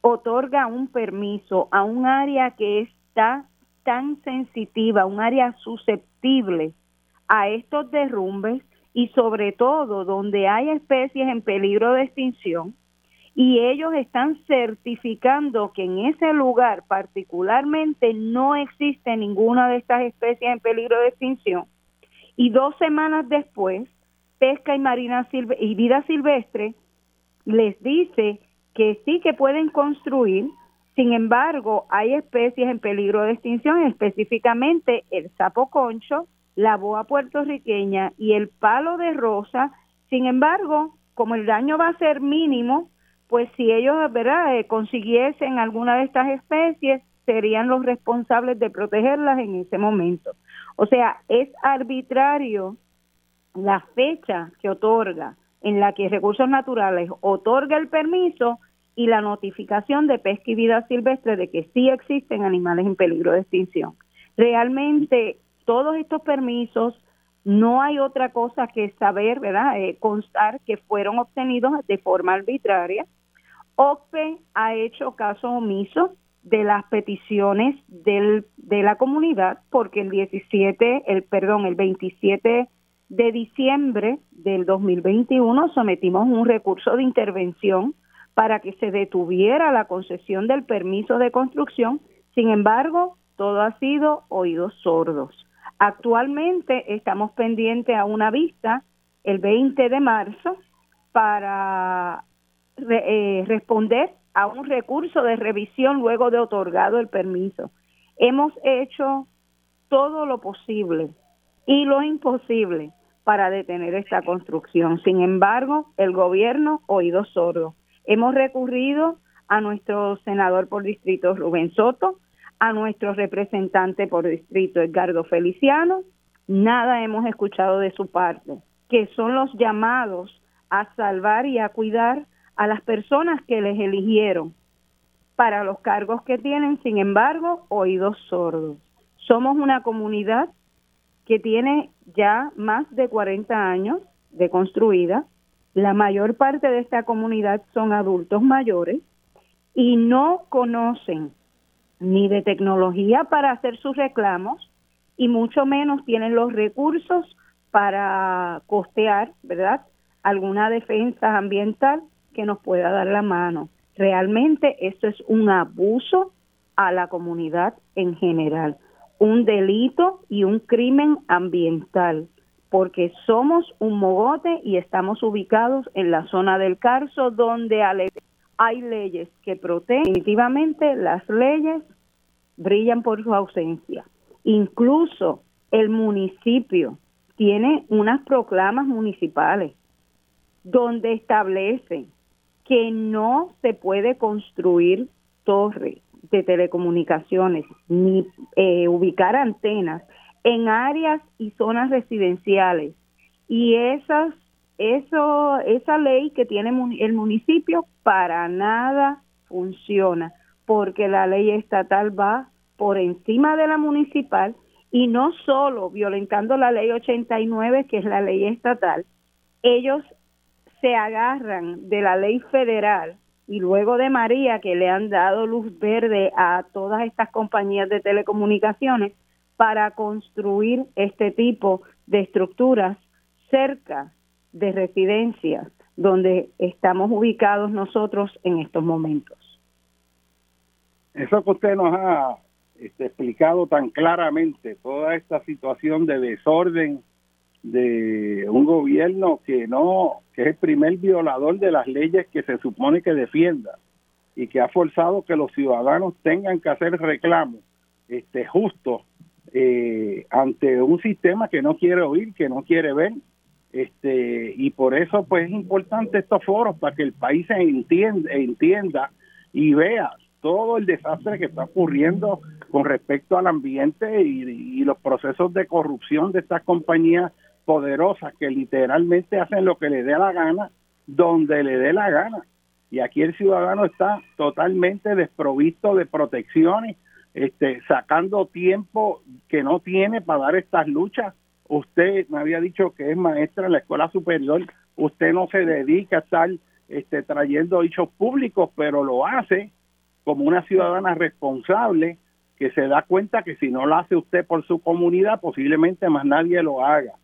S2: otorga un permiso a un área que está tan sensitiva, un área susceptible a estos derrumbes y sobre todo donde hay especies en peligro de extinción y ellos están certificando que en ese lugar particularmente no existe ninguna de estas especies en peligro de extinción y dos semanas después pesca y marina y vida silvestre les dice que sí que pueden construir sin embargo, hay especies en peligro de extinción, específicamente el sapo concho, la boa puertorriqueña y el palo de rosa. Sin embargo, como el daño va a ser mínimo, pues si ellos ¿verdad? Eh, consiguiesen alguna de estas especies, serían los responsables de protegerlas en ese momento. O sea, es arbitrario la fecha que otorga, en la que Recursos Naturales otorga el permiso y la notificación de pesca y vida silvestre de que sí existen animales en peligro de extinción. Realmente todos estos permisos no hay otra cosa que saber, ¿verdad? Eh, constar que fueron obtenidos de forma arbitraria. OCPE ha hecho caso omiso de las peticiones del, de la comunidad porque el 17, el perdón, el 27 de diciembre del 2021 sometimos un recurso de intervención para que se detuviera la concesión del permiso de construcción. Sin embargo, todo ha sido oídos sordos. Actualmente estamos pendientes a una vista el 20 de marzo para eh, responder a un recurso de revisión luego de otorgado el permiso. Hemos hecho todo lo posible y lo imposible para detener esta construcción. Sin embargo, el gobierno oídos sordos. Hemos recurrido a nuestro senador por distrito Rubén Soto, a nuestro representante por distrito Edgardo Feliciano, nada hemos escuchado de su parte, que son los llamados a salvar y a cuidar a las personas que les eligieron para los cargos que tienen, sin embargo, oídos sordos. Somos una comunidad que tiene ya más de 40 años de construida, la mayor parte de esta comunidad son adultos mayores y no conocen ni de tecnología para hacer sus reclamos y mucho menos tienen los recursos para costear, ¿verdad? Alguna defensa ambiental que nos pueda dar la mano. Realmente esto es un abuso a la comunidad en general, un delito y un crimen ambiental porque somos un mogote y estamos ubicados en la zona del Carso, donde hay leyes que protegen. Definitivamente las leyes brillan por su ausencia. Incluso el municipio tiene unas proclamas municipales donde establecen que no se puede construir torres de telecomunicaciones ni eh, ubicar antenas en áreas y zonas residenciales. Y esas, eso, esa ley que tiene el municipio para nada funciona, porque la ley estatal va por encima de la municipal y no solo violentando la ley 89, que es la ley estatal, ellos se agarran de la ley federal y luego de María, que le han dado luz verde a todas estas compañías de telecomunicaciones, para construir este tipo de estructuras cerca de residencias donde estamos ubicados nosotros en estos momentos.
S1: Eso que usted nos ha este, explicado tan claramente, toda esta situación de desorden de un gobierno que no, que es el primer violador de las leyes que se supone que defienda y que ha forzado que los ciudadanos tengan que hacer reclamos este, justos eh, ante un sistema que no quiere oír, que no quiere ver, este y por eso pues es importante estos foros para que el país se entienda, entienda y vea todo el desastre que está ocurriendo con respecto al ambiente y, los procesos de corrupción de estas compañías poderosas que literalmente hacen lo que le dé la gana, donde le dé la gana. Y aquí el ciudadano está totalmente desprovisto de protecciones, este, sacando tiempo que no tiene para dar estas luchas. Usted me había dicho que es maestra en la escuela superior, usted no se dedica a estar este, trayendo hechos públicos, pero lo hace como una ciudadana responsable que se da cuenta que si no lo hace usted por su comunidad, posiblemente más nadie lo haga.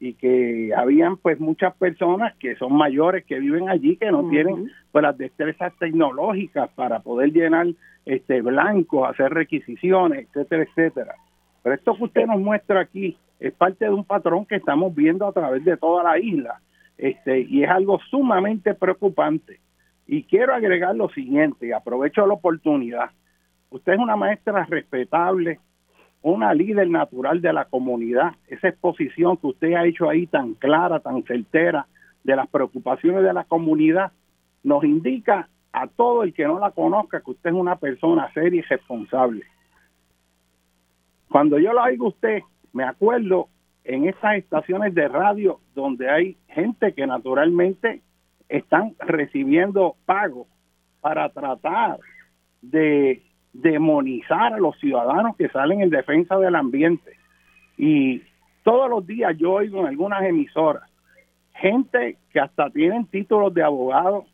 S1: Y que habían pues muchas personas que son mayores que viven allí que no tienen pues las destrezas tecnológicas para poder llenar este blanco, hacer requisiciones, etcétera, etcétera. Pero esto que usted nos muestra aquí es parte de un patrón que estamos viendo a través de toda la isla este, y es algo sumamente preocupante. Y quiero agregar lo siguiente, aprovecho la oportunidad. Usted es una maestra respetable, una líder natural de la comunidad. Esa exposición que usted ha hecho ahí tan clara, tan certera, de las preocupaciones de la comunidad, nos indica a todo el que no la conozca que usted es una persona seria y responsable. Cuando yo la oigo usted, me acuerdo en esas estaciones de radio donde hay gente que naturalmente están recibiendo pagos para tratar de demonizar a los ciudadanos que salen en defensa del ambiente. Y todos los días yo oigo en algunas emisoras gente que hasta tienen títulos de abogado,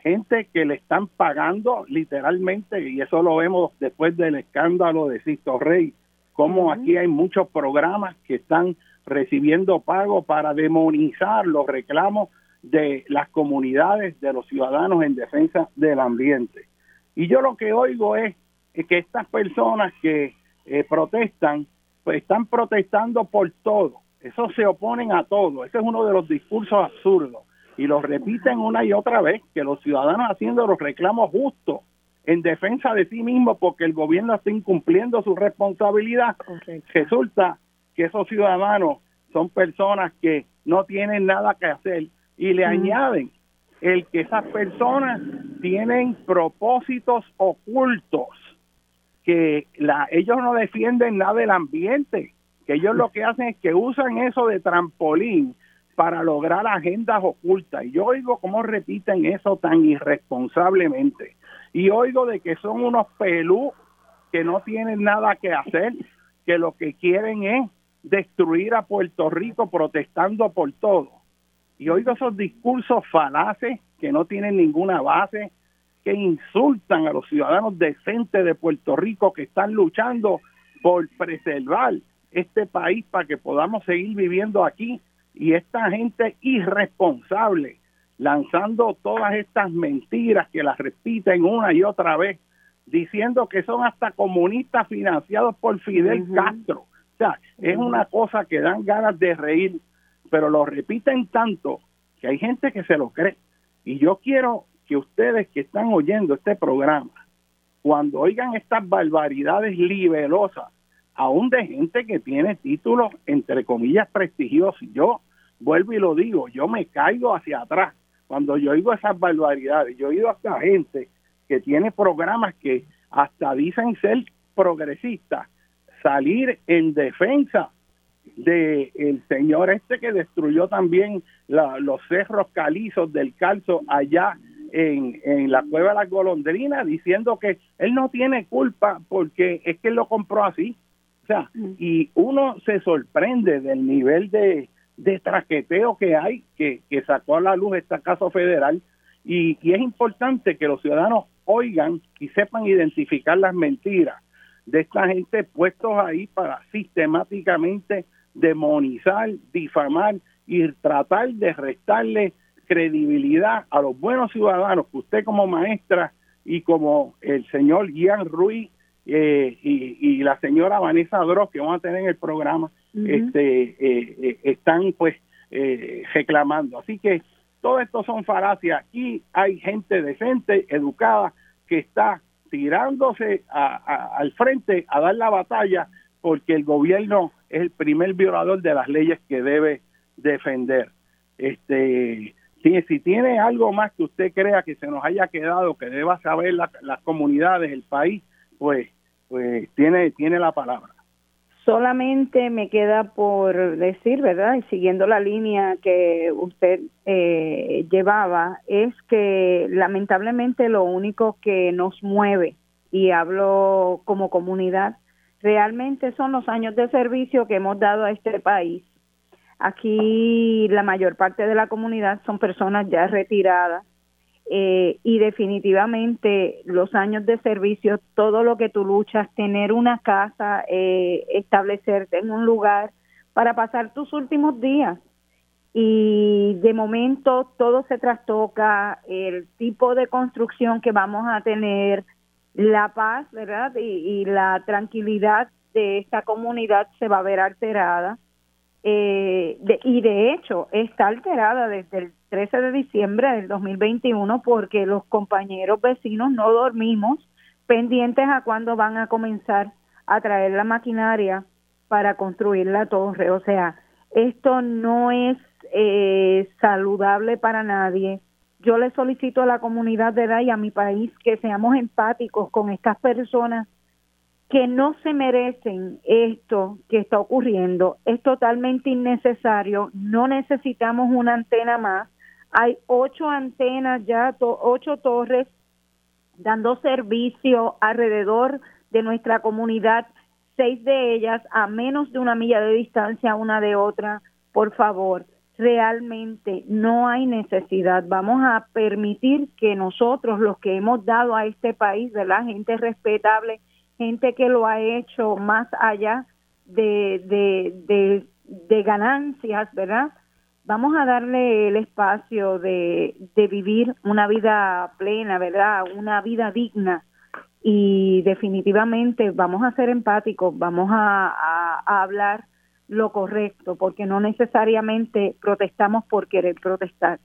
S1: gente que le están pagando literalmente, y eso lo vemos después del escándalo de Sisto Rey, como aquí hay muchos programas que están recibiendo pago para demonizar los reclamos de las comunidades, de los ciudadanos en defensa del ambiente. Y yo lo que oigo es que estas personas que eh, protestan, pues están protestando por todo. Eso se oponen a todo. Ese es uno de los discursos absurdos. Y lo repiten una y otra vez, que los ciudadanos haciendo los reclamos justos en defensa de sí mismos porque el gobierno está incumpliendo su responsabilidad. Resulta que esos ciudadanos son personas que no tienen nada que hacer y le añaden el que esas personas tienen propósitos ocultos, que la, ellos no defienden nada del ambiente, que ellos lo que hacen es que usan eso de trampolín para lograr agendas ocultas. Y yo oigo cómo repiten eso tan irresponsablemente. Y oigo de que son unos pelú que no tienen nada que hacer, que lo que quieren es destruir a Puerto Rico protestando por todo. Y oigo esos discursos falaces que no tienen ninguna base, que insultan a los ciudadanos decentes de Puerto Rico que están luchando por preservar este país para que podamos seguir viviendo aquí. Y esta gente irresponsable lanzando todas estas mentiras que las repiten una y otra vez diciendo que son hasta comunistas financiados por Fidel Castro. Es una cosa que dan ganas de reír, pero lo repiten tanto que hay gente que se lo cree. Y yo quiero que ustedes que están oyendo este programa, cuando oigan estas barbaridades liberosas, aún de gente que tiene títulos, entre comillas, prestigiosos, yo vuelvo y lo digo, yo me caigo hacia atrás cuando yo oigo esas barbaridades. Yo he oído hasta gente que tiene programas que hasta dicen ser progresistas salir en defensa de el señor este que destruyó también los cerros calizos del calzo allá en, en, la cueva de las golondrinas diciendo que él no tiene culpa porque es que él lo compró así. O sea, mm. y uno se sorprende del nivel de, de traqueteo que hay, que, que sacó a la luz esta caso federal, y, y es importante que los ciudadanos oigan y sepan identificar las mentiras de esta gente puestos ahí para sistemáticamente demonizar, difamar y tratar de restarle credibilidad a los buenos ciudadanos que usted como maestra y como el señor Ian Ruiz eh, y, la señora Vanessa Droz que van a tener en el programa este eh, eh, están pues reclamando. Así que todo esto son falacias. Aquí hay gente decente educada que está tirándose al frente a dar la batalla porque el gobierno es el primer violador de las leyes que debe defender. Este, si, si tiene algo más que usted crea que se nos haya quedado, que deba saber las comunidades, el país, pues, pues tiene, tiene la palabra.
S2: Solamente me queda por decir, ¿verdad? Y siguiendo la línea que usted eh, llevaba, es que lamentablemente lo único que nos mueve, y hablo como comunidad, realmente son los años de servicio que hemos dado a este país. Aquí la mayor parte de la comunidad son personas ya retiradas eh, y definitivamente los años de servicio, todo lo que tú luchas, tener una casa, eh, establecerte en un lugar para pasar tus últimos días. Y de momento todo se trastoca, el tipo de construcción que vamos a tener, la paz, ¿verdad? Y, la tranquilidad de esta comunidad se va a ver alterada. Eh, y de hecho está alterada desde el 13 de diciembre del 2021 porque los compañeros vecinos no dormimos pendientes a cuándo van a comenzar a traer la maquinaria para construir la torre. O sea, esto no es eh, saludable para nadie. Yo le solicito a la comunidad de edad y a mi país que seamos empáticos con estas personas que no se merecen esto que está ocurriendo. Es totalmente innecesario. No necesitamos una antena más hay ocho antenas ya, ocho torres dando servicio alrededor de nuestra comunidad, seis de ellas a menos de una milla de distancia una de otra. Por favor, realmente no hay necesidad. Vamos a permitir que nosotros, los que hemos dado a este país, de la gente respetable, gente que lo ha hecho más allá de, de, ganancias, ¿verdad? vamos a darle el espacio de, de vivir una vida plena, ¿verdad? Una vida digna y definitivamente vamos a ser empáticos, vamos a, a, hablar lo correcto, porque no necesariamente protestamos por querer protestar.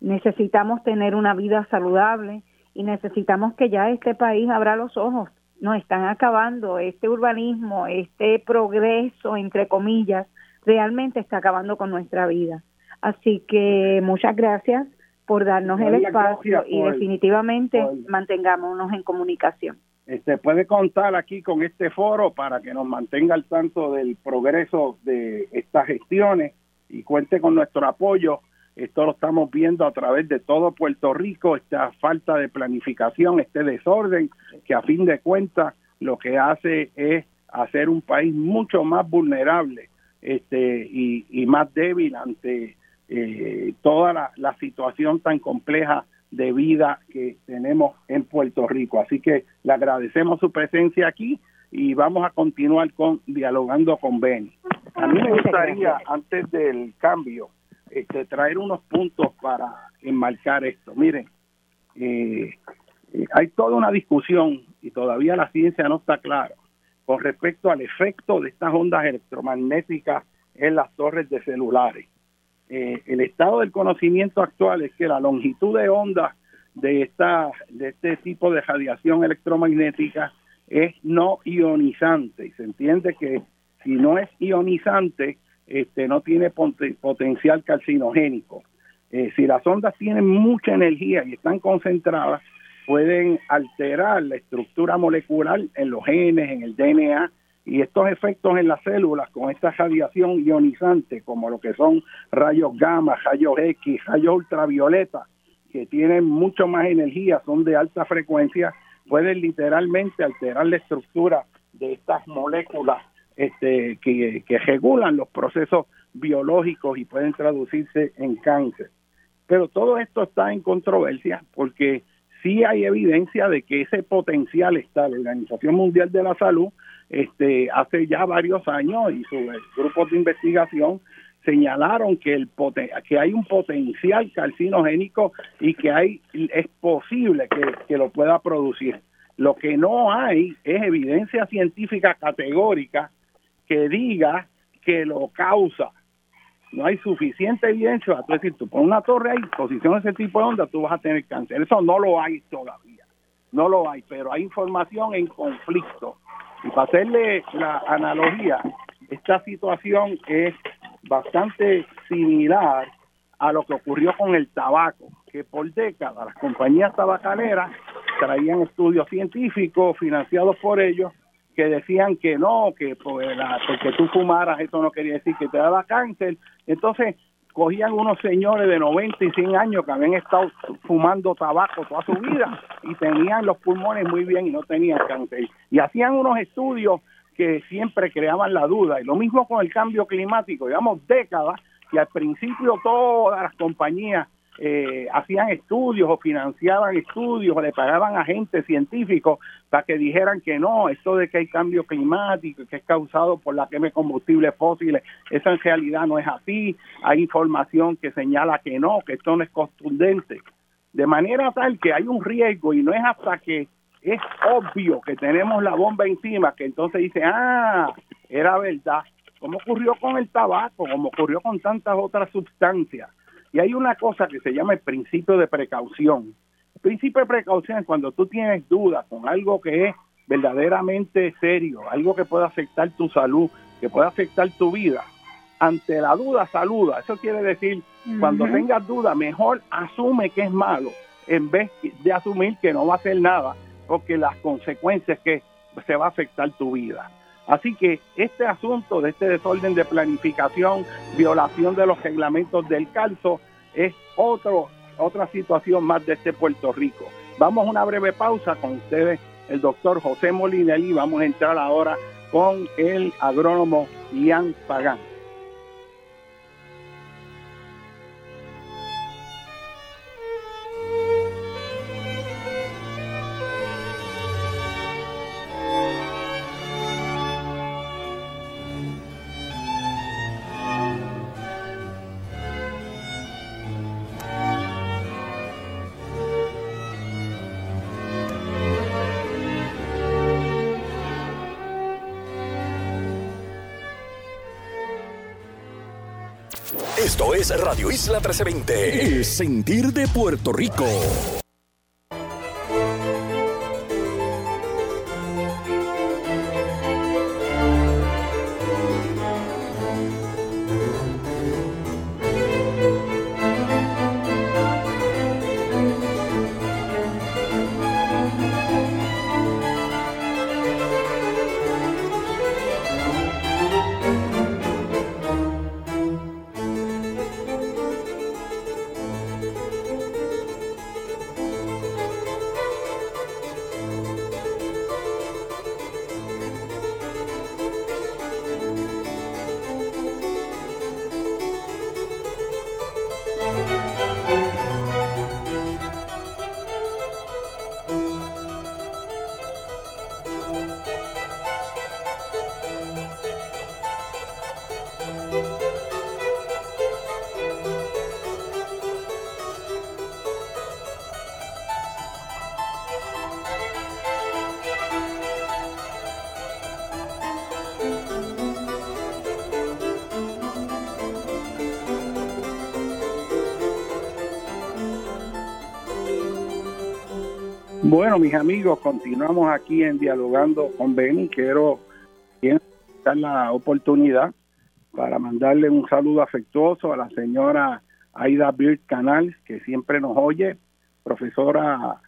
S2: Necesitamos tener una vida saludable y necesitamos que ya este país abra los ojos. Nos están acabando este urbanismo, este progreso, entre comillas, realmente está acabando con nuestra vida. Así que muchas gracias por darnos el espacio y definitivamente mantengámonos en comunicación.
S1: Este puede contar aquí con este foro para que nos mantenga al tanto del progreso de estas gestiones y cuente con nuestro apoyo. Esto lo estamos viendo a través de todo Puerto Rico, esta falta de planificación, este desorden, que a fin de cuentas lo que hace es hacer un país mucho más vulnerable este y, y más débil ante eh, toda la, situación tan compleja de vida que tenemos en Puerto Rico. Así que le agradecemos su presencia aquí y vamos a continuar con dialogando con Ben. A mí me gustaría, antes del cambio, este, traer unos puntos para enmarcar esto. Miren, eh, eh, hay toda una discusión y todavía la ciencia no está clara con respecto al efecto de estas ondas electromagnéticas en las torres de celulares. Eh, el estado del conocimiento actual es que la longitud de onda de esta de este tipo de radiación electromagnética es no ionizante y se entiende que si no es ionizante este no tiene potencial carcinogénico. Eh, si las ondas tienen mucha energía y están concentradas pueden alterar la estructura molecular en los genes en el DNA y estos efectos en las células con esta radiación ionizante, como lo que son rayos gamma, rayos X, rayos ultravioleta, que tienen mucho más energía, son de alta frecuencia, pueden literalmente alterar la estructura de estas moléculas este, que, regulan los procesos biológicos y pueden traducirse en cáncer. Pero todo esto está en controversia porque sí hay evidencia de que ese potencial está. La Organización Mundial de la Salud este, hace ya varios años y sus grupos de investigación señalaron que el que hay un potencial carcinogénico y que hay es posible que lo pueda producir. Lo que no hay es evidencia científica categórica que diga que lo causa. No hay suficiente evidencia. Es decir, tú pones una torre ahí, posición ese tipo de onda, tú vas a tener cáncer. Eso no lo hay todavía. No lo hay, pero hay información en conflicto y para hacerle la analogía, esta situación es bastante similar a lo que ocurrió con el tabaco, que por décadas las compañías tabacaneras traían estudios científicos financiados por ellos que decían que no, que pues, porque tú fumaras eso no quería decir que te daba cáncer. Entonces cogían unos señores de 90 y 100 años que habían estado fumando tabaco toda su vida y tenían los pulmones muy bien y no tenían cáncer. Y hacían unos estudios que siempre creaban la duda. Y lo mismo con el cambio climático, llevamos décadas y al principio todas las compañías eh, hacían estudios o financiaban estudios o le pagaban a gente científicos para que dijeran que no, esto de que hay cambio climático, que es causado por la quema de combustibles fósiles, eso en realidad no es así, hay información que señala que no, que esto no es contundente. De manera tal que hay un riesgo y no es hasta que es obvio que tenemos la bomba encima que entonces dice, ah, era verdad, como ocurrió con el tabaco, como ocurrió con tantas otras sustancias y hay una cosa que se llama el principio de precaución. El principio de precaución es cuando tú tienes dudas con algo que es verdaderamente serio, algo que puede afectar tu salud, que puede afectar tu vida. Ante la duda, saluda. Eso quiere decir, cuando tengas duda, mejor asume que es malo en vez de asumir que no va a hacer nada, porque las consecuencias que se va a afectar tu vida. Así que este asunto de este desorden de planificación, violación de los reglamentos del calzo, es otro, otra situación más de este Puerto Rico. Vamos a una breve pausa con ustedes, el doctor José Molinelli. Vamos a entrar ahora con el agrónomo Ian Pagán.
S3: Esto es Radio Isla 1320. El sentir de Puerto Rico.
S1: Bueno, mis amigos, continuamos aquí en Dialogando con Benny. Quiero dar la oportunidad para mandarle un saludo afectuoso a la señora Aida Bird Canal, que siempre nos oye, profesora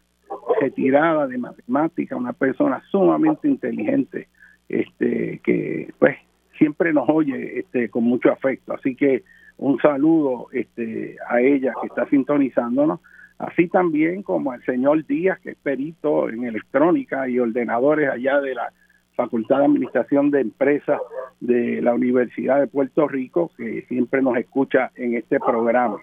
S1: retirada de matemática, una persona sumamente inteligente, este, que pues siempre nos oye este, con mucho afecto. Así que un saludo este, a ella que está sintonizándonos así también como el señor Díaz, que es perito en electrónica y ordenadores allá de la Facultad de Administración de Empresas de la Universidad de Puerto Rico, que siempre nos escucha en este programa.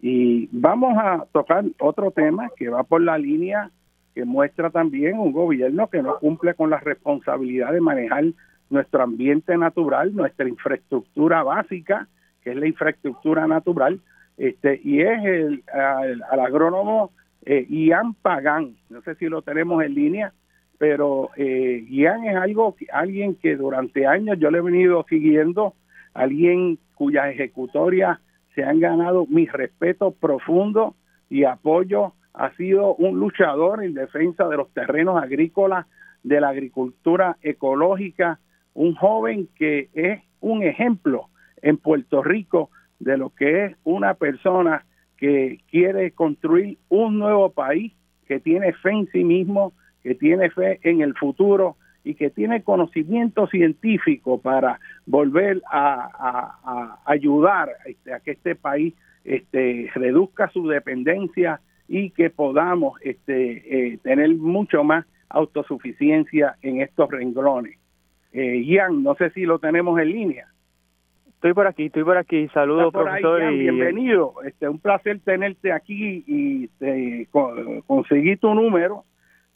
S1: Y vamos a tocar otro tema que va por la línea que muestra también un gobierno que no cumple con la responsabilidad de manejar nuestro ambiente natural, nuestra infraestructura básica, que es la infraestructura natural, este y es el, al, agrónomo eh, Ian Pagán, no sé si lo tenemos en línea, pero eh, Ian es algo alguien que durante años yo le he venido siguiendo, alguien cuyas ejecutorias se han ganado mi respeto profundo y apoyo, ha sido un luchador en defensa de los terrenos agrícolas, de la agricultura ecológica, un joven que es un ejemplo en Puerto Rico de lo que es una persona que quiere construir un nuevo país, que tiene fe en sí mismo, que tiene fe en el futuro y que tiene conocimiento científico para volver a, ayudar este, a que este país este, reduzca su dependencia y que podamos este, eh, tener mucho más autosuficiencia en estos renglones. Eh, Ian, no sé si lo tenemos en línea.
S4: Estoy por aquí, estoy por aquí. Saludos, profesor.
S1: Bienvenido. Este, un placer tenerte aquí y te, conseguí tu número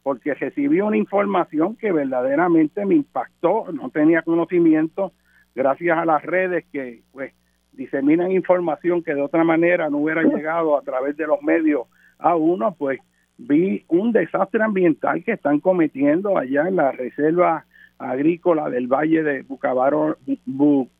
S1: porque recibí una información que verdaderamente me impactó. No tenía conocimiento gracias a las redes que pues diseminan información que de otra manera no hubiera llegado a través de los medios a uno, pues vi un desastre ambiental que están cometiendo allá en la reserva agrícola del Valle de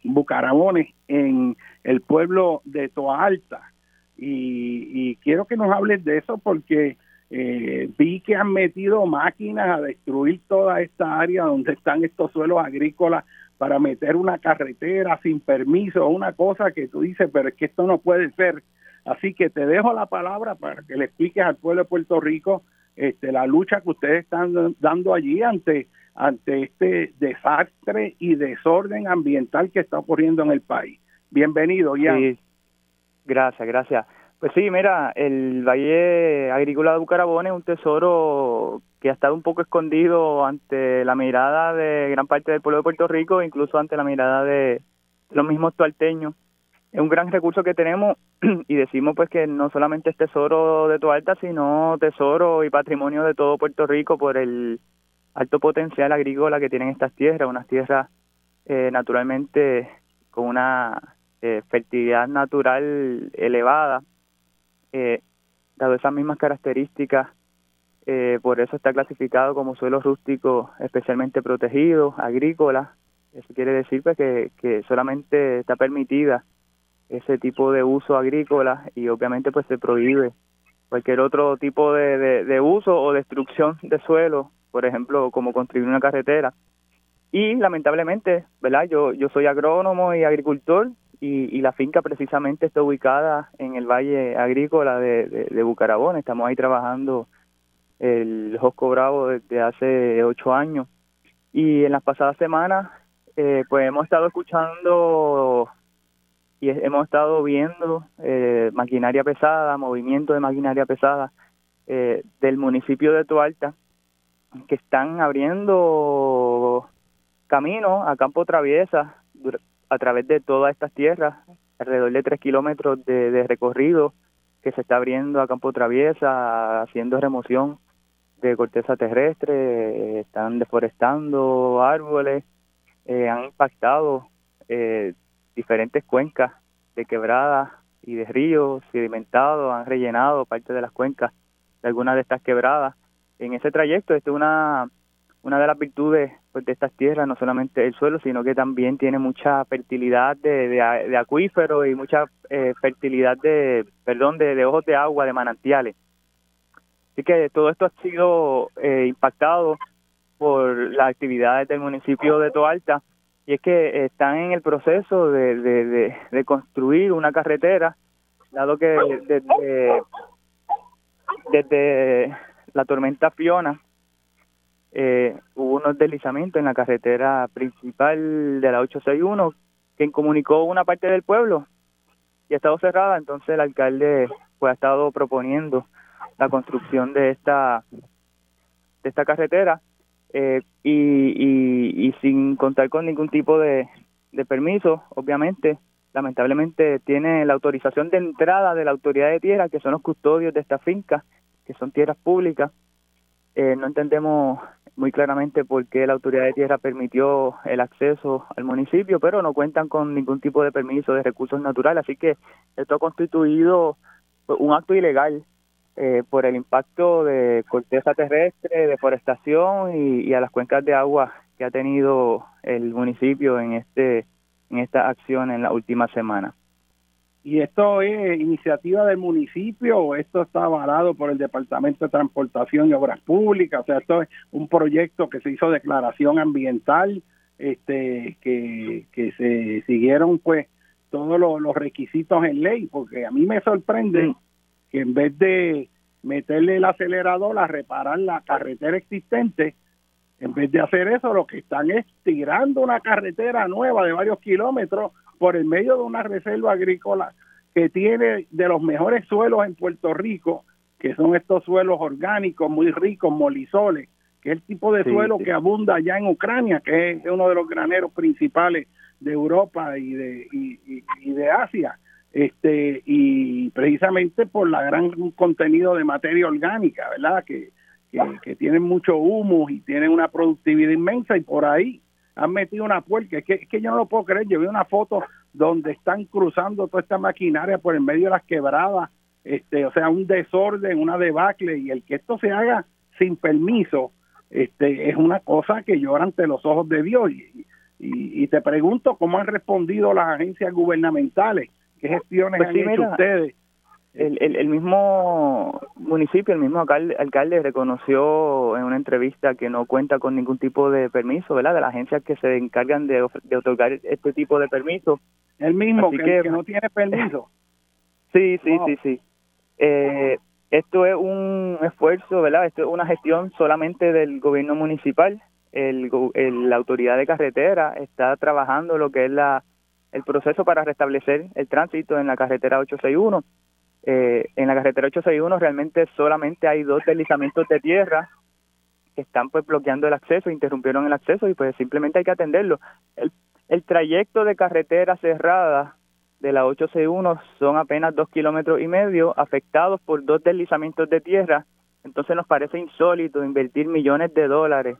S1: Bucarabones, en el pueblo de Toa Alta. Y, quiero que nos hables de eso porque eh, vi que han metido máquinas a destruir toda esta área donde están estos suelos agrícolas para meter una carretera sin permiso, una cosa que tú dices, pero es que esto no puede ser. Así que te dejo la palabra para que le expliques al pueblo de Puerto Rico este, la lucha que ustedes están dando allí ante ante este desastre y desorden ambiental que está ocurriendo en el país. Bienvenido, ya.
S4: Gracias, gracias. Pues sí, mira, el Valle Agrícola de Bucarabón es un tesoro que ha estado un poco escondido ante la mirada de gran parte del pueblo de Puerto Rico, incluso ante la mirada de los mismos tualteños. Es un gran recurso que tenemos y decimos pues que no solamente es tesoro de Tualta, sino tesoro y patrimonio de todo Puerto Rico por el alto potencial agrícola que tienen estas tierras, unas tierras eh, naturalmente con una eh, fertilidad natural elevada, eh, dado esas mismas características, por eso está clasificado como suelo rústico especialmente protegido, agrícola. Eso quiere decir pues, que, solamente está permitida ese tipo de uso agrícola y obviamente pues se prohíbe cualquier otro tipo de, de uso o destrucción de suelo por ejemplo, como construir una carretera. Y lamentablemente, ¿verdad? Yo, yo soy agrónomo y agricultor y, la finca precisamente está ubicada en el valle agrícola de, de, Bucarabón. Estamos ahí trabajando el Josco Bravo desde hace ocho años. Y en las pasadas semanas, eh, pues hemos estado escuchando y hemos estado viendo eh, maquinaria pesada, movimiento de maquinaria pesada eh, del municipio de Tualta, que están abriendo caminos a campo traviesa a través de todas estas tierras, alrededor de tres kilómetros de, recorrido que se está abriendo a campo traviesa, haciendo remoción de corteza terrestre, están deforestando árboles, eh, han impactado eh, diferentes cuencas de quebradas y de ríos sedimentados, han rellenado parte de las cuencas de algunas de estas quebradas en ese trayecto. Esto es una, una de las virtudes pues, de estas tierras, no solamente el suelo, sino que también tiene mucha fertilidad de, de, acuíferos y mucha eh, fertilidad de, perdón, de, de, ojos de agua, de manantiales. Así que todo esto ha sido eh, impactado por las actividades del municipio de Toalta y es que están en el proceso de, de, de construir una carretera, dado que desde la tormenta Fiona, eh, hubo unos deslizamientos en la carretera principal de la 861 que comunicó una parte del pueblo y ha estado cerrada, entonces el alcalde pues ha estado proponiendo la construcción de esta de esta carretera eh, y, y, sin contar con ningún tipo de, de permiso, obviamente, lamentablemente tiene la autorización de entrada de la autoridad de tierra, que son los custodios de esta finca, que son tierras públicas. Eh, no entendemos muy claramente por qué la autoridad de tierra permitió el acceso al municipio, pero no cuentan con ningún tipo de permiso de recursos naturales, así que esto ha constituido un acto ilegal eh, por el impacto de corteza terrestre, deforestación y, y, a las cuencas de agua que ha tenido el municipio en este en esta acción en la última semana.
S1: ¿Y esto es iniciativa del municipio o esto está avalado por el Departamento de Transportación y Obras Públicas? O sea, esto es un proyecto que se hizo declaración ambiental, este, que, que se siguieron pues todos los, requisitos en ley, porque a mí me sorprende que en vez de meterle el acelerador a reparar la carretera existente, en vez de hacer eso, lo que están es tirando una carretera nueva de varios kilómetros por el medio de una reserva agrícola que tiene de los mejores suelos en Puerto Rico, que son estos suelos orgánicos muy ricos, molisoles, que es el tipo de suelo que abunda allá en Ucrania, que es uno de los graneros principales de Europa y de, y, de Asia, este y precisamente por la gran contenido de materia orgánica, ¿verdad? Que, que, tienen mucho humus y tienen una productividad inmensa y por ahí han metido una puerca. Es que, es que yo no lo puedo creer. Yo vi una foto donde están cruzando toda esta maquinaria por el medio de las quebradas, este, o sea, un desorden, una debacle y el que esto se haga sin permiso, este, es una cosa que llora ante los ojos de Dios. Y, y, te pregunto cómo han respondido las agencias gubernamentales, qué gestiones pues han hecho ustedes.
S4: El, el, mismo municipio, el mismo alcalde, alcalde, reconoció en una entrevista que no cuenta con ningún tipo de permiso, ¿verdad? De las agencias que se encargan de, de otorgar este tipo de permiso.
S1: El mismo que, no tiene permiso.
S4: sí, sí, sí, sí. Eh, esto es un esfuerzo, ¿verdad? Esto es una gestión solamente del gobierno municipal el, la autoridad de carretera está trabajando lo que es la, el proceso para restablecer el tránsito en la carretera 861. Eh, en la carretera 861 realmente solamente hay dos deslizamientos de tierra que están pues bloqueando el acceso, interrumpieron el acceso y pues simplemente hay que atenderlo. El, el trayecto de carretera cerrada de la 861 son apenas dos kilómetros y medio afectados por dos deslizamientos de tierra, entonces nos parece insólito invertir millones de dólares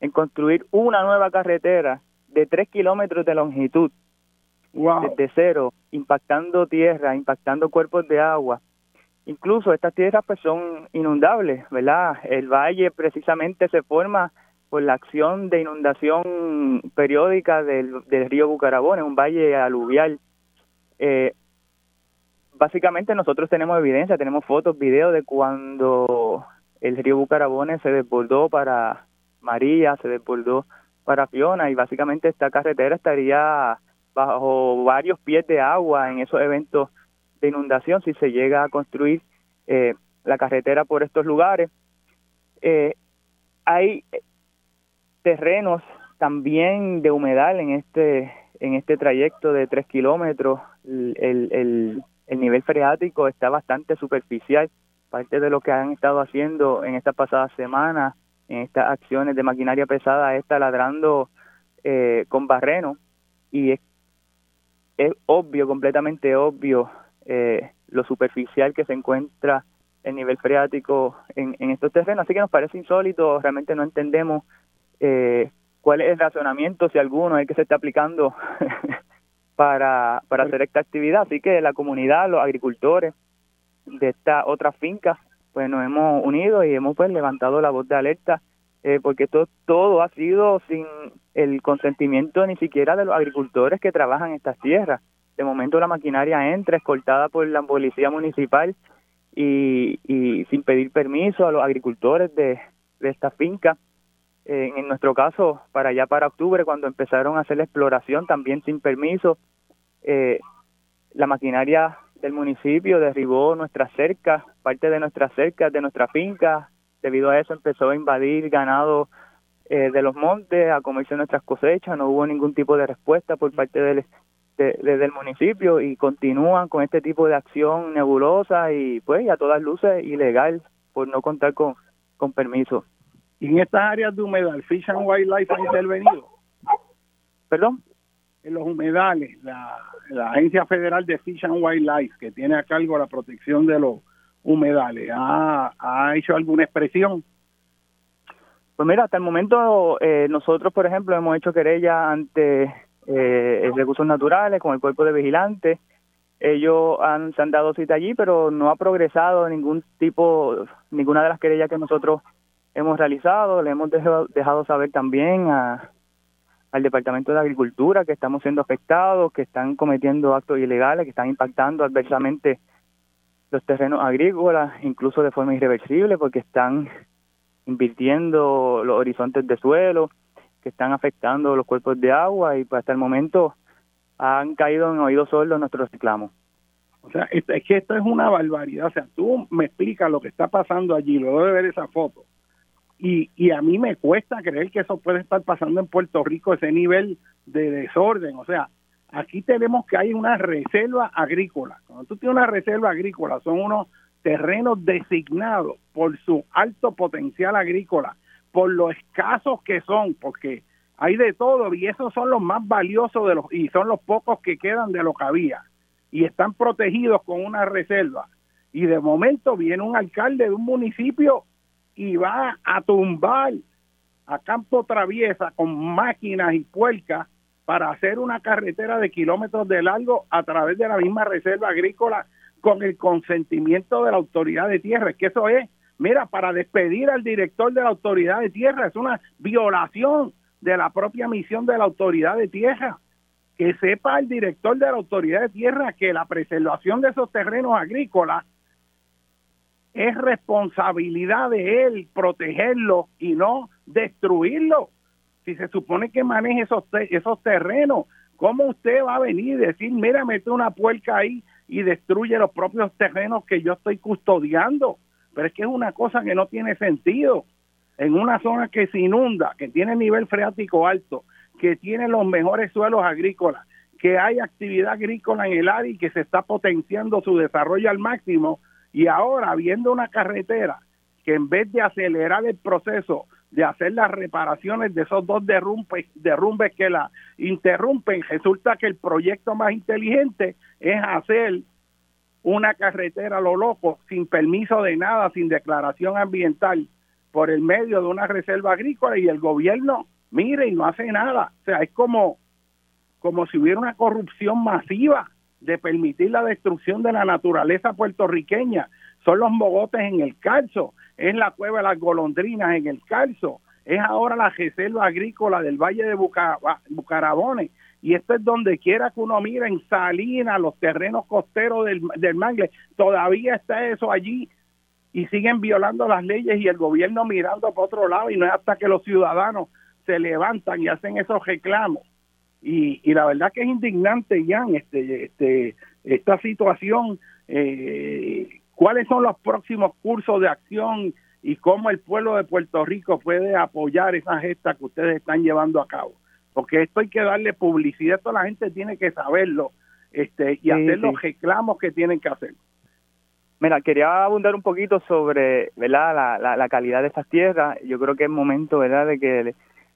S4: en construir una nueva carretera de tres kilómetros de longitud, desde cero, impactando tierra, impactando cuerpos de agua. Incluso estas tierras pues son inundables, ¿verdad? El valle precisamente se forma por la acción de inundación periódica del, del río Bucarabón, un valle aluvial. Eh, básicamente nosotros tenemos evidencia, tenemos fotos, videos de cuando el río Bucarabones se desbordó para María, se desbordó para Fiona y básicamente esta carretera estaría bajo varios pies de agua en esos eventos de inundación si se llega a construir eh, la carretera por estos lugares. Eh, hay terrenos también de humedal en este en este trayecto de tres kilómetros. El, el, el nivel freático está bastante superficial. Parte de lo que han estado haciendo en estas pasadas semanas en estas acciones de maquinaria pesada está ladrando eh, con barreno y es, es obvio, completamente obvio, eh, lo superficial que se encuentra el nivel freático en, en estos terrenos. Así que nos parece insólito, realmente no entendemos eh, cuál es el razonamiento, si alguno, es el que se está aplicando para, para hacer esta actividad. Así que la comunidad, los agricultores de esta otra finca pues nos hemos unido y hemos pues levantado la voz de alerta eh, porque todo, todo ha sido sin el consentimiento ni siquiera de los agricultores que trabajan estas tierras. De momento la maquinaria entra escoltada por la policía municipal y, y sin pedir permiso a los agricultores de, de esta finca. En nuestro caso, para allá para octubre, cuando empezaron a hacer la exploración, también sin permiso, eh, la maquinaria del municipio derribó nuestras cercas, parte de nuestras cercas, de nuestra finca. Debido a eso empezó a invadir ganado eh, de los montes, a comerse nuestras cosechas. No hubo ningún tipo de respuesta por parte del, del municipio y continúan con este tipo de acción nebulosa y pues a todas luces ilegal por no contar con, con permiso.
S1: ¿Y en estas áreas de humedad, Fish and Wildlife ha intervenido?
S4: ¿Perdón?
S1: en los humedales, la, Agencia Federal de Fish and Wildlife, que tiene a cargo la protección de los humedales, ¿ha, ha hecho alguna expresión?
S4: Pues mira, hasta el momento eh, nosotros, por ejemplo, hemos hecho querella ante eh, recursos naturales con el cuerpo de vigilantes. Ellos han, se han dado cita allí, pero no ha progresado ningún tipo, ninguna de las querellas que nosotros hemos realizado. Le hemos dejado, dejado saber también a, al Departamento de Agricultura que estamos siendo afectados, que están cometiendo actos ilegales, que están impactando adversamente los terrenos agrícolas, incluso de forma irreversible, porque están invirtiendo los horizontes de suelo, que están afectando los cuerpos de agua y pues hasta el momento han caído en oídos sordos nuestros reclamos.
S1: O sea, es, que esto es una barbaridad. O sea, tú me explicas lo que está pasando allí, luego de ver esa foto. Y, y a mí me cuesta creer que eso puede estar pasando en Puerto Rico, ese nivel de desorden. O sea, aquí tenemos que hay una reserva agrícola. Cuando tú tienes una reserva agrícola, son unos terrenos designados por su alto potencial agrícola, por lo escasos que son, porque hay de todo y esos son los más valiosos de los y son los pocos que quedan de lo que había y están protegidos con una reserva. Y de momento viene un alcalde de un municipio y va a tumbar a campo traviesa con máquinas y puercas para hacer una carretera de kilómetros de largo a través de la misma reserva agrícola con el consentimiento de la autoridad de tierra. Que eso es, mira, para despedir al director de la autoridad de tierra, es una violación de la propia misión de la autoridad de tierra que sepa el director de la autoridad de tierra que la preservación de esos terrenos agrícolas es responsabilidad de él protegerlos y no destruirlos. Si se supone que maneje esos, esos terrenos, ¿cómo usted va a venir y decir, mira, mete una puerca ahí y destruye los propios terrenos que yo estoy custodiando? Pero es que es una cosa que no tiene sentido. En una zona que se inunda, que tiene nivel freático alto, que tiene los mejores suelos agrícolas, que hay actividad agrícola en el área y que se está potenciando su desarrollo al máximo y ahora viendo una carretera que en vez de acelerar el proceso de hacer las reparaciones de esos dos derrumbes, que la interrumpen, resulta que el proyecto más inteligente es hacer una carretera a lo loco, sin permiso de nada, sin declaración ambiental, por el medio de una reserva agrícola y el gobierno mire y no hace nada. O sea, es como, como si hubiera una corrupción masiva de permitir la destrucción de la naturaleza puertorriqueña. Son los mogotes en el calzo, es la cueva de las golondrinas en el calzo, es ahora la reserva agrícola del Valle de Bucarabones. Y esto es donde quiera que uno mire en Salinas, los terrenos costeros del, del Mangle, todavía está eso allí y siguen violando las leyes y el gobierno mirando para otro lado y no es hasta que los ciudadanos se levantan y hacen esos reclamos. Y, y la verdad que es indignante, Jan, este, este, esta situación. Eh, ¿Cuáles son los próximos cursos de acción y cómo el pueblo de Puerto Rico puede apoyar esa gesta que ustedes están llevando a cabo? Porque esto hay que darle publicidad, toda la gente tiene que saberlo este, y hacer los reclamos que tienen que hacer.
S4: Mira, quería abundar un poquito sobre ¿verdad? La, la, la calidad de estas tierras. Yo creo que es momento ¿verdad? de que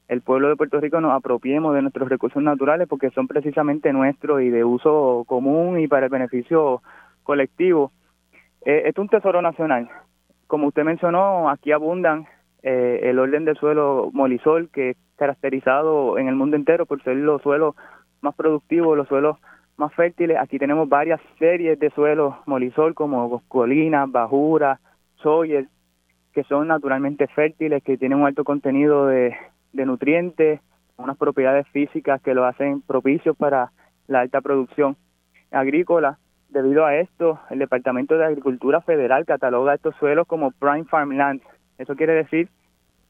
S4: el pueblo de Puerto Rico nos apropiemos de nuestros recursos naturales porque son precisamente nuestros y de uso común y para el beneficio colectivo. Eh, es un tesoro nacional. Como usted mencionó, aquí abundan eh, el orden del suelo molisol, que es caracterizado en el mundo entero por ser los suelos más productivos, los suelos más fértiles. Aquí tenemos varias series de suelos molisol como colinas, bajuras, soyes, que son naturalmente fértiles, que tienen un alto contenido de de nutrientes, unas propiedades físicas que lo hacen propicios para la alta producción agrícola. Debido a esto, el Departamento de Agricultura Federal cataloga estos suelos como prime farmland. Eso quiere decir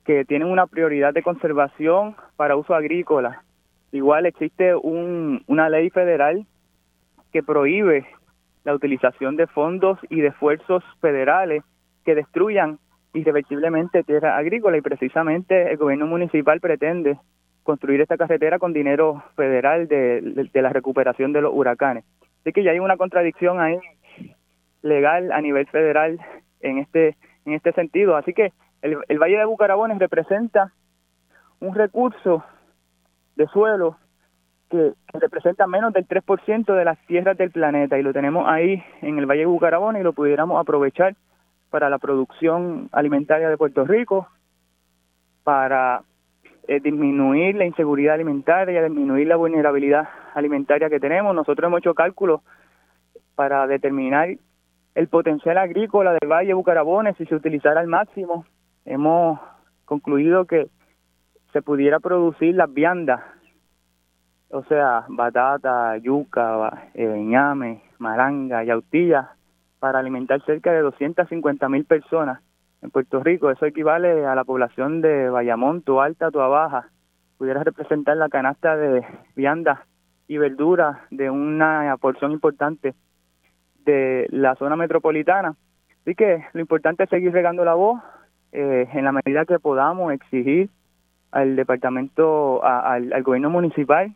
S4: que tienen una prioridad de conservación para uso agrícola. Igual existe un, una ley federal que prohíbe la utilización de fondos y de esfuerzos federales que destruyan irreversiblemente tierra agrícola y precisamente el gobierno municipal pretende construir esta carretera con dinero federal de, la recuperación de los huracanes. Así que ya hay una contradicción ahí legal a nivel federal en este en este sentido. Así que el, el Valle de Bucarabones representa un recurso de suelo que, representa menos del 3% de las tierras del planeta y lo tenemos ahí en el Valle de Bucarabones y lo pudiéramos aprovechar para la producción alimentaria de Puerto Rico, para eh, disminuir la inseguridad alimentaria, disminuir la vulnerabilidad alimentaria que tenemos. Nosotros hemos hecho cálculos para determinar el potencial agrícola del Valle de Bucarabones si se utilizara al máximo. Hemos concluido que se pudiera producir las viandas, o sea, batata, yuca, eh, ñame, maranga, yautilla, para alimentar cerca de 250 mil personas en Puerto Rico. Eso equivale a la población de Bayamón, Alta, Tua Baja. Pudiera representar la canasta de viandas y verduras de una porción importante de la zona metropolitana. Así que lo importante es seguir regando la voz eh, en la medida que podamos exigir al departamento, al, gobierno municipal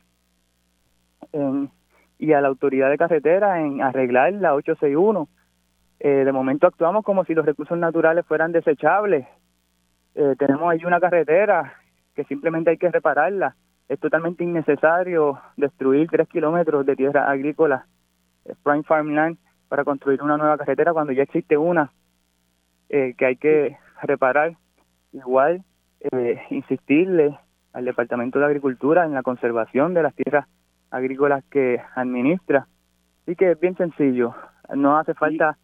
S4: y a la autoridad de carretera en arreglar la 861. Eh, de momento actuamos como si los recursos naturales fueran desechables. Eh, tenemos ahí una carretera que simplemente hay que repararla. Es totalmente innecesario destruir tres kilómetros de tierra agrícola, prime farmland, para construir una nueva carretera cuando ya existe una eh, que hay que reparar. Igual, eh, insistirle al Departamento de Agricultura en la conservación de las tierras agrícolas que administra. Así que es bien sencillo, no hace falta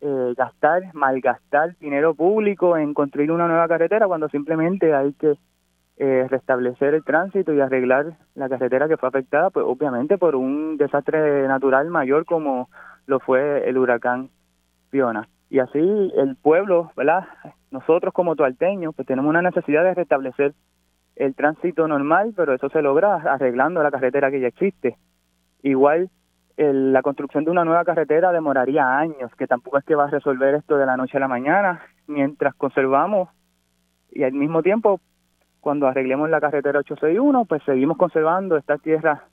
S4: eh, gastar, malgastar dinero público en construir una nueva carretera cuando simplemente hay que eh, restablecer el tránsito y arreglar la carretera que fue afectada, pues obviamente por un desastre natural mayor como lo fue el huracán Fiona. Y así el pueblo, ¿verdad? Nosotros como tualteños, pues tenemos una necesidad de restablecer el tránsito normal, pero eso se logra arreglando la carretera que ya existe. Igual la construcción de una nueva carretera demoraría años, que tampoco es que va a resolver esto de la noche a la mañana, mientras conservamos y al mismo tiempo cuando arreglemos la carretera 861, pues seguimos conservando esta tierra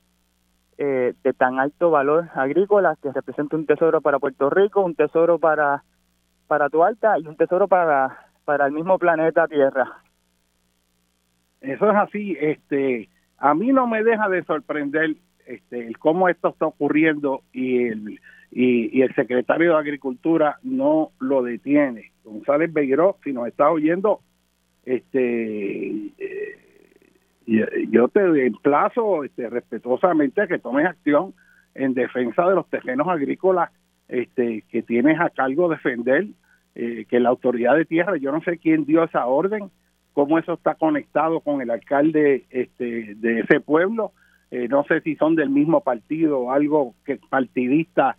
S4: eh, de tan alto valor agrícola que representa un tesoro para Puerto Rico, un tesoro para, para Tualta y un tesoro para, para el mismo planeta Tierra.
S1: Eso es así. Este, a mí no me deja de sorprender este, cómo esto está ocurriendo y el, y, el secretario de Agricultura no lo detiene. González Beiró, si nos está oyendo, este eh, yo te emplazo este, respetuosamente a que tomes acción en defensa de los terrenos agrícolas este, que tienes a cargo defender, eh, que la autoridad de tierra, yo no sé quién dio esa orden, cómo eso está conectado con el alcalde este, de ese pueblo, eh, no sé si son del mismo partido o algo que partidista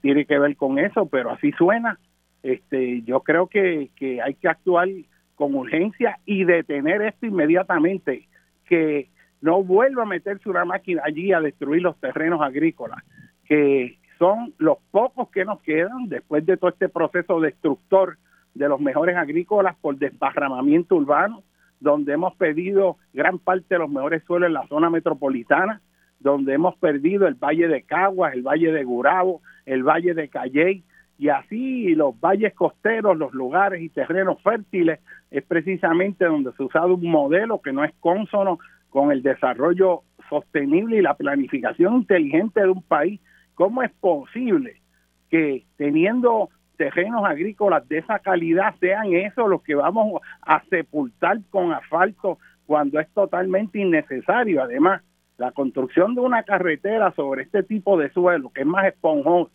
S1: tiene que ver con eso, pero así suena. Este, yo creo que, que hay que actuar con urgencia y detener esto inmediatamente, que no vuelva a meterse una máquina allí a destruir los terrenos agrícolas, que son los pocos que nos quedan después de todo este proceso destructor de los mejores agrícolas por desparramamiento urbano, donde hemos perdido gran parte de los mejores suelos en la zona metropolitana, donde hemos perdido el Valle de Caguas, el Valle de Gurabo, el Valle de Calley, y así los valles costeros, los lugares y terrenos fértiles, es precisamente donde se ha usado un modelo que no es consono con el desarrollo sostenible y la planificación inteligente de un país. ¿Cómo es posible que teniendo terrenos agrícolas de esa calidad sean esos los que vamos a sepultar con asfalto cuando es totalmente innecesario? Además, la construcción de una carretera sobre este tipo de suelo, que es más esponjoso,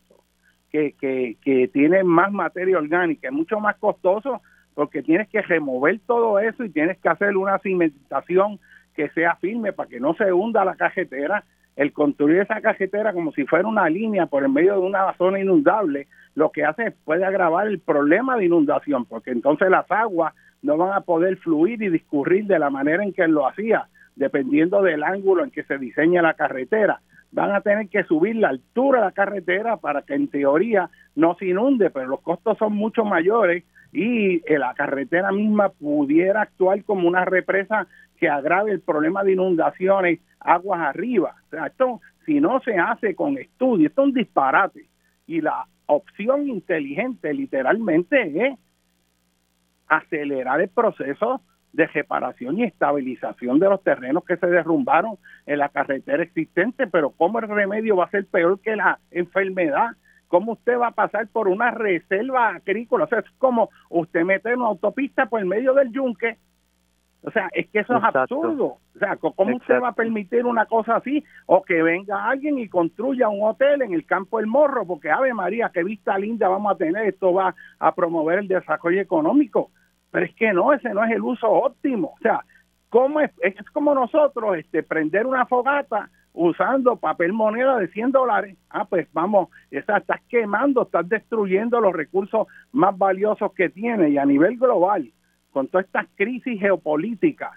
S1: que, que, que tiene más materia orgánica, es mucho más costoso porque tienes que remover todo eso y tienes que hacer una cimentación que sea firme para que no se hunda la cajetera. El construir esa cajetera como si fuera una línea por el medio de una zona inundable, lo que hace es puede agravar el problema de inundación, porque entonces las aguas no van a poder fluir y discurrir de la manera en que lo hacía, dependiendo del ángulo en que se diseña la carretera van a tener que subir la altura de la carretera para que en teoría no se inunde, pero los costos son mucho mayores y eh, la carretera misma pudiera actuar como una represa que agrave el problema de inundaciones aguas arriba. Esto si no se hace con estudio, esto es un disparate. Y la opción inteligente literalmente es acelerar el proceso de reparación y estabilización de los terrenos que se derrumbaron en la carretera existente, pero ¿cómo el remedio va a ser peor que la enfermedad? ¿Cómo usted va a pasar por una reserva agrícola? O sea, es como usted mete una autopista por el medio del yunque. O sea, es que eso es absurdo. O sea, ¿cómo usted va a permitir una cosa así? O que venga alguien y construya un hotel en el campo del Morro, porque Ave María, qué vista linda vamos a tener, esto va a promover el desarrollo económico. Pero es que no, ese no es el uso óptimo. O sea, ¿cómo es? es como nosotros este, prender una fogata usando papel moneda de 100 dólares. Ah, pues vamos, esa, estás quemando, estás destruyendo los recursos más valiosos que tiene. Y a nivel global, con todas estas crisis geopolíticas,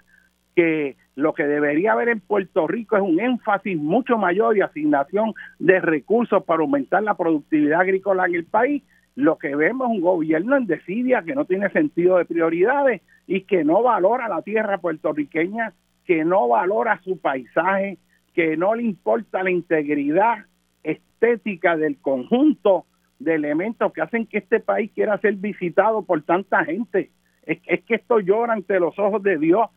S1: que lo que debería haber en Puerto Rico es un énfasis mucho mayor y asignación de recursos para aumentar la productividad agrícola en el país. Lo que vemos es un gobierno en desidia que no tiene sentido de prioridades y que no valora la tierra puertorriqueña, que no valora su paisaje, que no le importa la integridad estética del conjunto de elementos que hacen que este país quiera ser visitado por tanta gente. Es, es que esto llora ante los ojos de Dios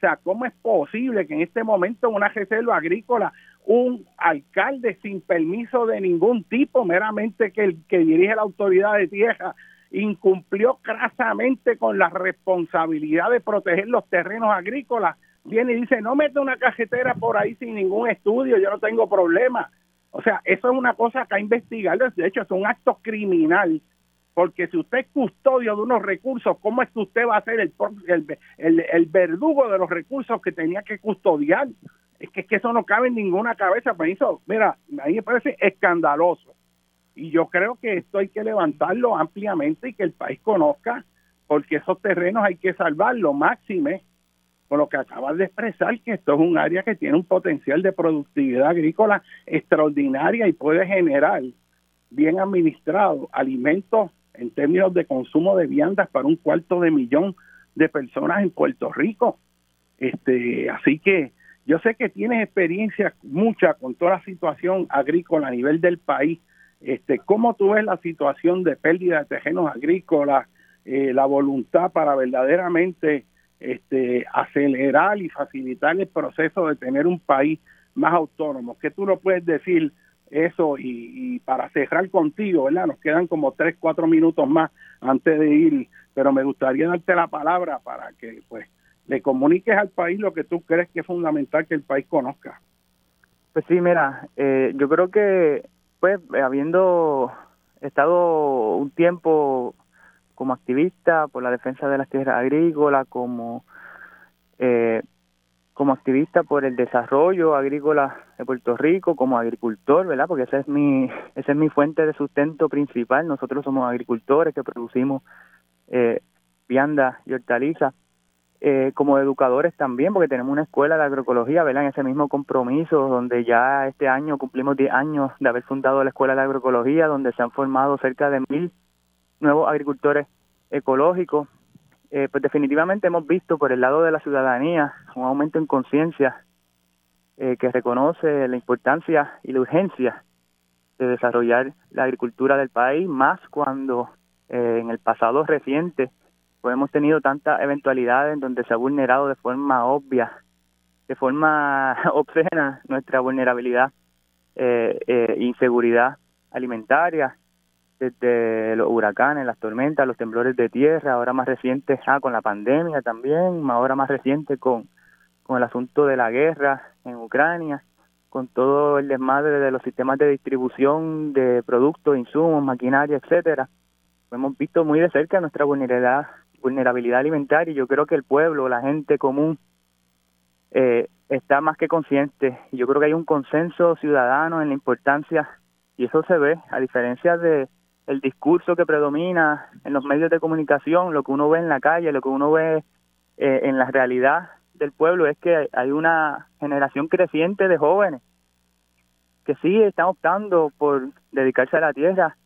S1: o sea, ¿cómo es posible que en este momento en una reserva agrícola un alcalde sin permiso de ningún tipo, meramente que el que dirige la autoridad de tierra, incumplió crasamente con la responsabilidad de proteger los terrenos agrícolas, viene y dice, no mete una cajetera por ahí sin ningún estudio, yo no tengo problema. O sea, eso es una cosa que que investigar, de hecho es un acto criminal porque si usted es custodio de unos recursos, ¿cómo es que usted va a ser el, el, verdugo de los recursos que tenía que custodiar? Es que, es que eso no cabe en ninguna cabeza. Pero eso, mira, a mí me parece escandaloso. Y yo creo que esto hay que levantarlo ampliamente y que el país conozca, porque esos terrenos hay que salvarlo máxime, con lo que acabas de expresar, que esto es un área que tiene un potencial de productividad agrícola extraordinaria y puede generar, bien administrado, alimentos en términos de consumo de viandas para un cuarto de millón de personas en Puerto Rico. Este, así que yo sé que tienes experiencia mucha con toda la situación agrícola a nivel del país. Este, ¿Cómo tú ves la situación de pérdida de terrenos agrícolas, eh, la voluntad para verdaderamente este, acelerar y facilitar el proceso de tener un país más autónomo? ¿Qué tú no puedes decir eso y, para cerrar contigo, ¿verdad? Nos quedan como tres, cuatro minutos más antes de ir, pero me gustaría darte la palabra para que pues le comuniques al país lo que tú crees que es fundamental que el país conozca.
S4: Pues sí, mira, eh, yo creo que pues habiendo estado un tiempo como activista por la defensa de las tierras agrícolas, como eh, como activista por el desarrollo agrícola de Puerto Rico, como agricultor, ¿verdad? Porque esa es mi, esa es mi fuente de sustento principal. Nosotros somos agricultores que producimos eh, vianda y hortalizas. Eh, como educadores también, porque tenemos una escuela de agroecología, ¿verdad? En ese mismo compromiso, donde ya este año cumplimos 10 años de haber fundado la escuela de agroecología, donde se han formado cerca de mil nuevos agricultores ecológicos eh, pues definitivamente hemos visto por el lado de la ciudadanía un aumento en conciencia eh, que reconoce la importancia y la urgencia de desarrollar la agricultura del país, más cuando eh, en el pasado reciente pues hemos tenido tantas eventualidades en donde se ha vulnerado de forma obvia, de forma obscena nuestra vulnerabilidad e inseguridad alimentaria desde los huracanes, las tormentas, los temblores de tierra, ahora más recientes ah, con la pandemia también, ahora más reciente con, con el asunto de la guerra en Ucrania, con todo el desmadre de los sistemas de distribución de productos, insumos, maquinaria, etcétera. Hemos visto muy de cerca nuestra vulnerabilidad, vulnerabilidad alimentaria y yo creo que el pueblo, la gente común, eh, está más que consciente. Yo creo que hay un consenso ciudadano en la importancia y eso se ve, a diferencia de el discurso que predomina en los medios de comunicación, lo que uno ve en la calle, lo que uno ve eh, en la realidad del pueblo es que hay una generación creciente de jóvenes que sí están optando por dedicarse a la tierra,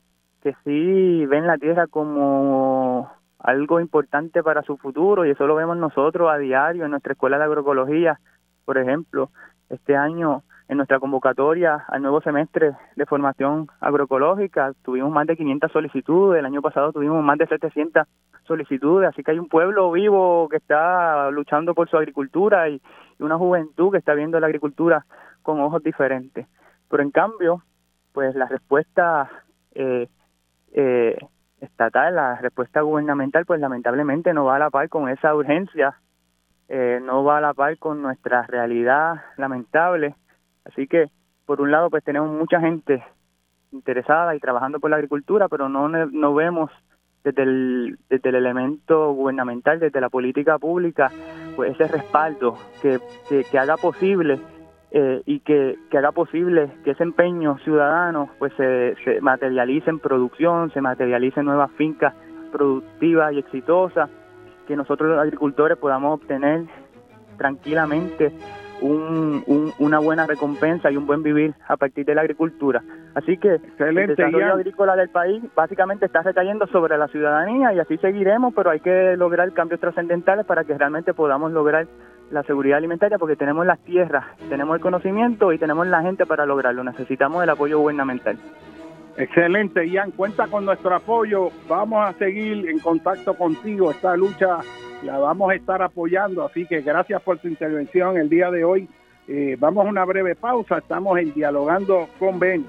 S4: que sí ven la tierra como algo importante para su futuro y eso lo vemos nosotros a diario en nuestra escuela de agroecología, por ejemplo. Este año en nuestra convocatoria al nuevo semestre de formación agroecológica tuvimos más de 500 solicitudes, el año pasado tuvimos más de 700 solicitudes, así que hay un pueblo vivo que está luchando por su agricultura y, una juventud que está viendo la agricultura con ojos diferentes. Pero en cambio, pues la respuesta eh, eh, estatal, la respuesta gubernamental, pues lamentablemente no va a la par con esa urgencia, eh, no va a la par con nuestra realidad lamentable. Así que, por un lado, pues tenemos mucha gente interesada y trabajando por la agricultura, pero no, no vemos desde el, desde el elemento gubernamental, desde la política pública, pues ese respaldo que, que, haga posible eh, y que, que, haga posible que ese empeño ciudadano pues se, se materialice en producción, se materialice en nuevas fincas productivas y exitosas, que nosotros los agricultores podamos obtener tranquilamente un, una buena recompensa y un buen vivir a partir de la agricultura. Así que el desarrollo agrícola del país básicamente está recayendo sobre la ciudadanía y así seguiremos, pero hay que lograr cambios trascendentales para que realmente podamos lograr la seguridad alimentaria porque tenemos las tierras, tenemos el conocimiento y tenemos la gente para lograrlo. Necesitamos el apoyo gubernamental.
S1: Excelente, Ian. Cuenta con nuestro apoyo. Vamos a seguir en contacto contigo. Esta lucha la vamos a estar apoyando. Así que gracias por tu intervención el día de hoy. Eh, vamos a una breve pausa. Estamos en dialogando con Ben.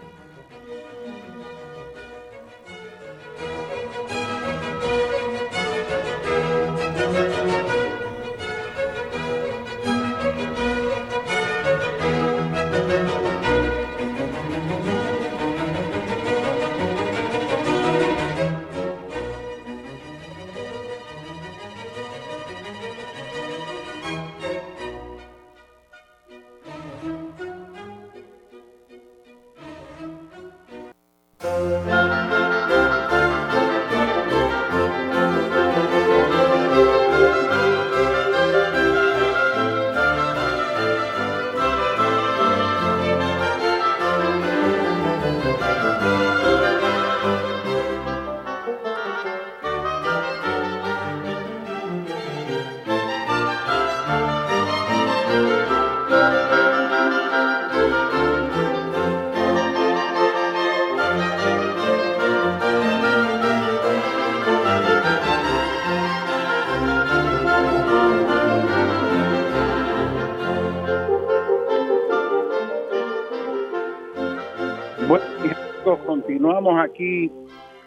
S1: Aquí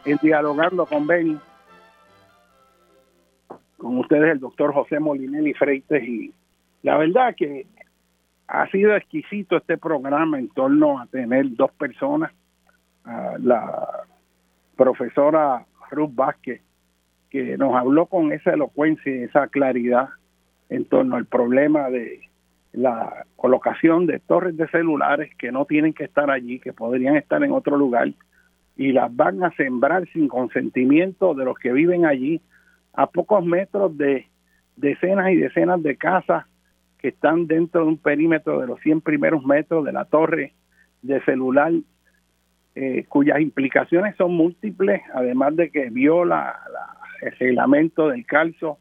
S1: en dialogando con Benny, con ustedes el doctor José Molinelli Freites y la verdad que ha sido exquisito este programa en torno a tener dos personas, la profesora Ruth Vázquez, que nos habló con esa elocuencia y esa claridad en torno al problema de la colocación de torres de celulares que no tienen que estar allí, que podrían estar en otro lugar y las van a sembrar sin consentimiento de los que viven allí, a pocos metros de decenas y decenas de casas que están dentro de un perímetro de los 100 primeros metros de la torre de celular, eh, cuyas implicaciones son múltiples, además de que viola el reglamento del calzo,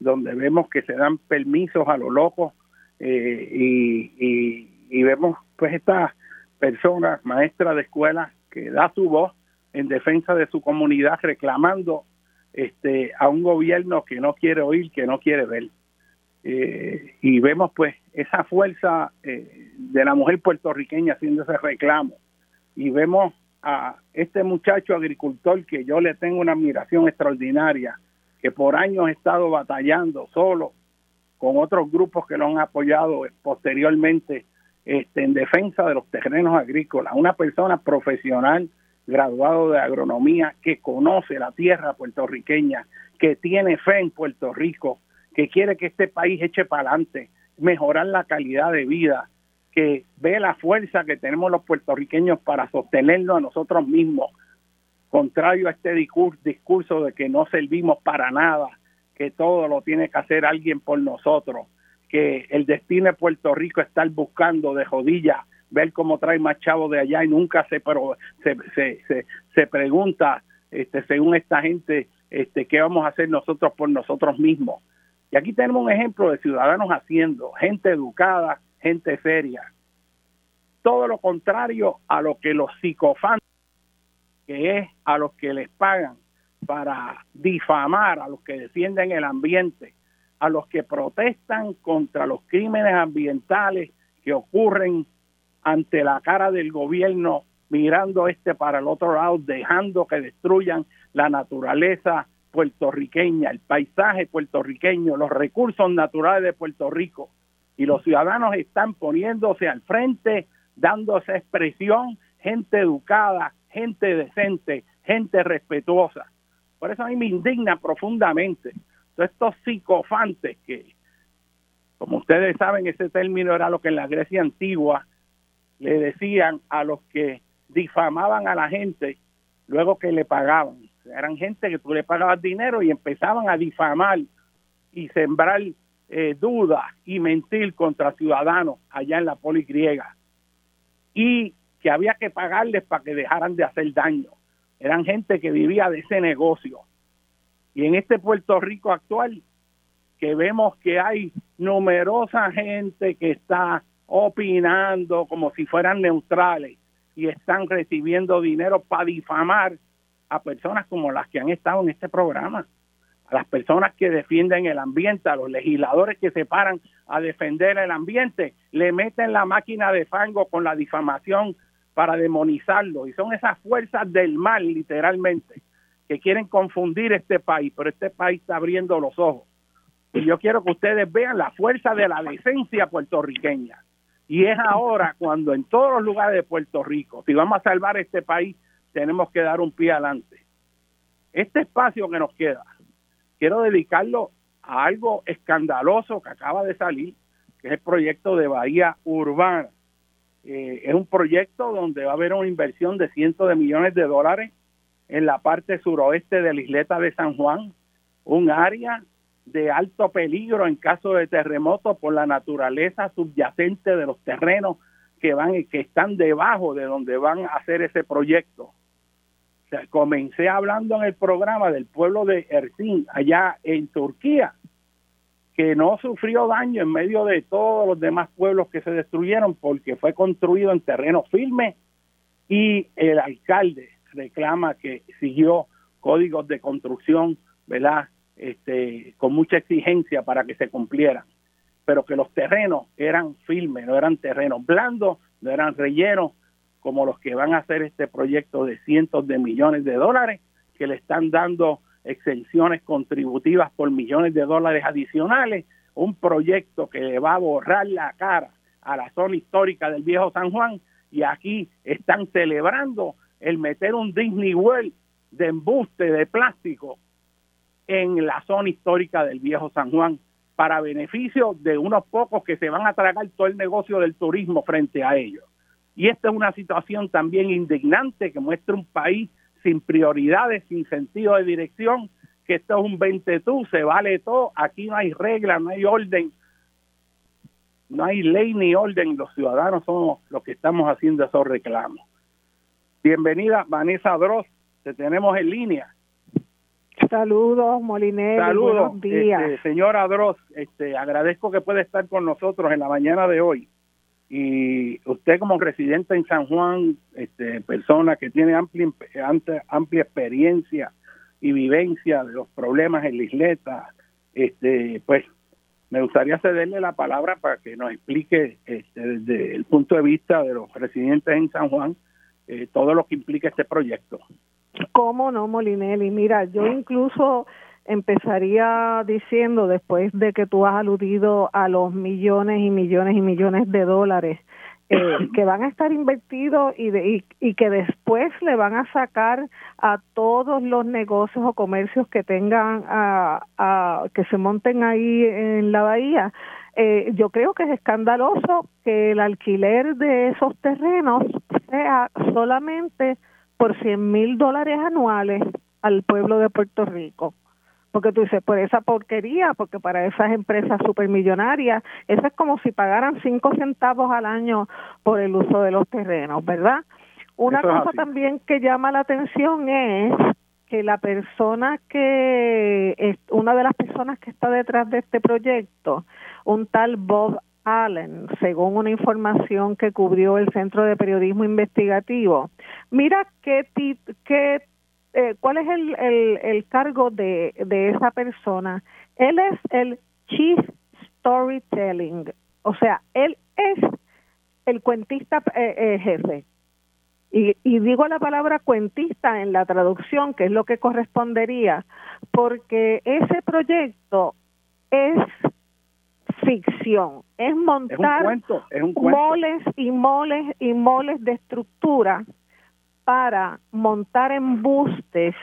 S1: donde vemos que se dan permisos a lo loco eh, y, y, y, vemos pues esta persona, maestra de escuela, que da su voz en defensa de su comunidad reclamando este a un gobierno que no quiere oír, que no quiere ver. Eh, y vemos pues esa fuerza eh, de la mujer puertorriqueña haciendo ese reclamo. Y vemos a este muchacho agricultor que yo le tengo una admiración extraordinaria, que por años ha estado batallando solo con otros grupos que lo han apoyado posteriormente este, en defensa de los terrenos agrícolas. Una persona profesional graduado de agronomía, que conoce la tierra puertorriqueña, que tiene fe en Puerto Rico, que quiere que este país eche para adelante, mejorar la calidad de vida, que ve la fuerza que tenemos los puertorriqueños para sostenerlo a nosotros mismos, contrario a este discurso de que no servimos para nada, que todo lo tiene que hacer alguien por nosotros, que el destino de Puerto Rico está buscando de jodillas ver cómo trae más chavos de allá y nunca se, pero, se, se, se, pregunta, este, según esta gente, este, qué vamos a hacer nosotros por nosotros mismos. Y aquí tenemos un ejemplo de ciudadanos haciendo, gente educada, gente seria. Todo lo contrario a lo que los psicofantes, que es a los que les pagan para difamar, a los que defienden el ambiente, a los que protestan contra los crímenes ambientales que ocurren ante la cara del gobierno mirando este para el otro lado, dejando que destruyan la naturaleza puertorriqueña, el paisaje puertorriqueño, los recursos naturales de Puerto Rico. Y los ciudadanos están poniéndose al frente, dándose expresión, gente educada, gente decente, gente respetuosa. Por eso a mí me indigna profundamente todos estos psicofantes que, como ustedes saben, ese término era lo que en la Grecia antigua le decían a los que difamaban a la gente luego que le pagaban. Eran gente que tú le pagabas dinero y empezaban a difamar y sembrar eh, dudas y mentir contra ciudadanos allá en la poligriega y que había que pagarles para que dejaran de hacer daño. Eran gente que vivía de ese negocio. Y en este Puerto Rico actual, que vemos que hay numerosa gente que está opinando como si fueran neutrales y están recibiendo dinero para difamar a personas como las que han estado en este programa, a las personas que defienden el ambiente, a los legisladores que se paran a defender el ambiente, le meten la máquina de fango con la difamación para demonizarlo. Y son esas fuerzas del mal, literalmente, que quieren confundir este país, pero este país está abriendo los ojos. Y yo quiero que ustedes vean la fuerza de la decencia puertorriqueña. Y es ahora cuando en todos los lugares de Puerto Rico, si vamos a salvar este país, tenemos que dar un pie adelante. Este espacio que nos queda, quiero dedicarlo a algo escandaloso que acaba de salir, que es el proyecto de Bahía Urbana. Eh, es un proyecto donde va a haber una inversión de cientos de millones de dólares en la parte suroeste de la isleta de San Juan, un área de alto peligro en caso de terremoto por la naturaleza subyacente de los terrenos que van que están debajo de donde van a hacer ese proyecto. comencé hablando en el programa del pueblo de Ersin, allá en Turquía, que no sufrió daño en medio de todos los demás pueblos que se destruyeron porque fue construido en terreno firme y el alcalde reclama que siguió códigos de construcción, ¿verdad? Este, con mucha exigencia para que se cumplieran, pero que los terrenos eran firmes, no eran terrenos blandos, no eran rellenos como los que van a hacer este proyecto de cientos de millones de dólares, que le están dando exenciones contributivas por millones de dólares adicionales, un proyecto que le va a borrar la cara a la zona histórica del viejo San Juan y aquí están celebrando el meter un Disney World de embuste de plástico en la zona histórica del viejo San Juan para beneficio de unos pocos que se van a tragar todo el negocio del turismo frente a ellos. Y esta es una situación también indignante que muestra un país sin prioridades, sin sentido de dirección, que esto es un 20 tú, se vale todo, aquí no hay regla, no hay orden, no hay ley ni orden, los ciudadanos somos los que estamos haciendo esos reclamos. Bienvenida Vanessa Dross, te tenemos en línea.
S5: Saludos, Molinero.
S1: Saludos,
S5: buenos días.
S1: Este, señora Dross, este, agradezco que pueda estar con nosotros en la mañana de hoy. Y usted como residente en San Juan, este, persona que tiene amplia, amplia experiencia y vivencia de los problemas en la isleta, este, pues me gustaría cederle la palabra para que nos explique este, desde el punto de vista de los residentes en San Juan eh, todo lo que implica este proyecto.
S5: ¿Cómo no, Molinelli? Mira, yo incluso empezaría diciendo, después de que tú has aludido a los millones y millones y millones de dólares eh, que van a estar invertidos y, de, y, que después le van a sacar a todos los negocios o comercios que tengan, a, a, que se monten ahí en la bahía. Eh, yo creo que es escandaloso que el alquiler de esos terrenos sea solamente por 100 mil dólares anuales al pueblo de Puerto Rico. Porque tú dices, por esa porquería, porque para esas empresas supermillonarias, eso es como si pagaran 5 centavos al año por el uso de los terrenos, ¿verdad? Una cosa también que llama la atención es que la persona que es una de las personas que está detrás de este proyecto, un tal Bob Allen, según una información que cubrió el Centro de Periodismo Investigativo. Mira qué, qué eh, cuál es el, el, el cargo de, de esa persona. Él es el Chief Storytelling, o sea, él es el cuentista eh, eh, jefe. Y, y, digo la palabra cuentista en la traducción, que es lo que correspondería, porque ese proyecto es ficción, es montar moles y moles y moles de estructura para montar embustes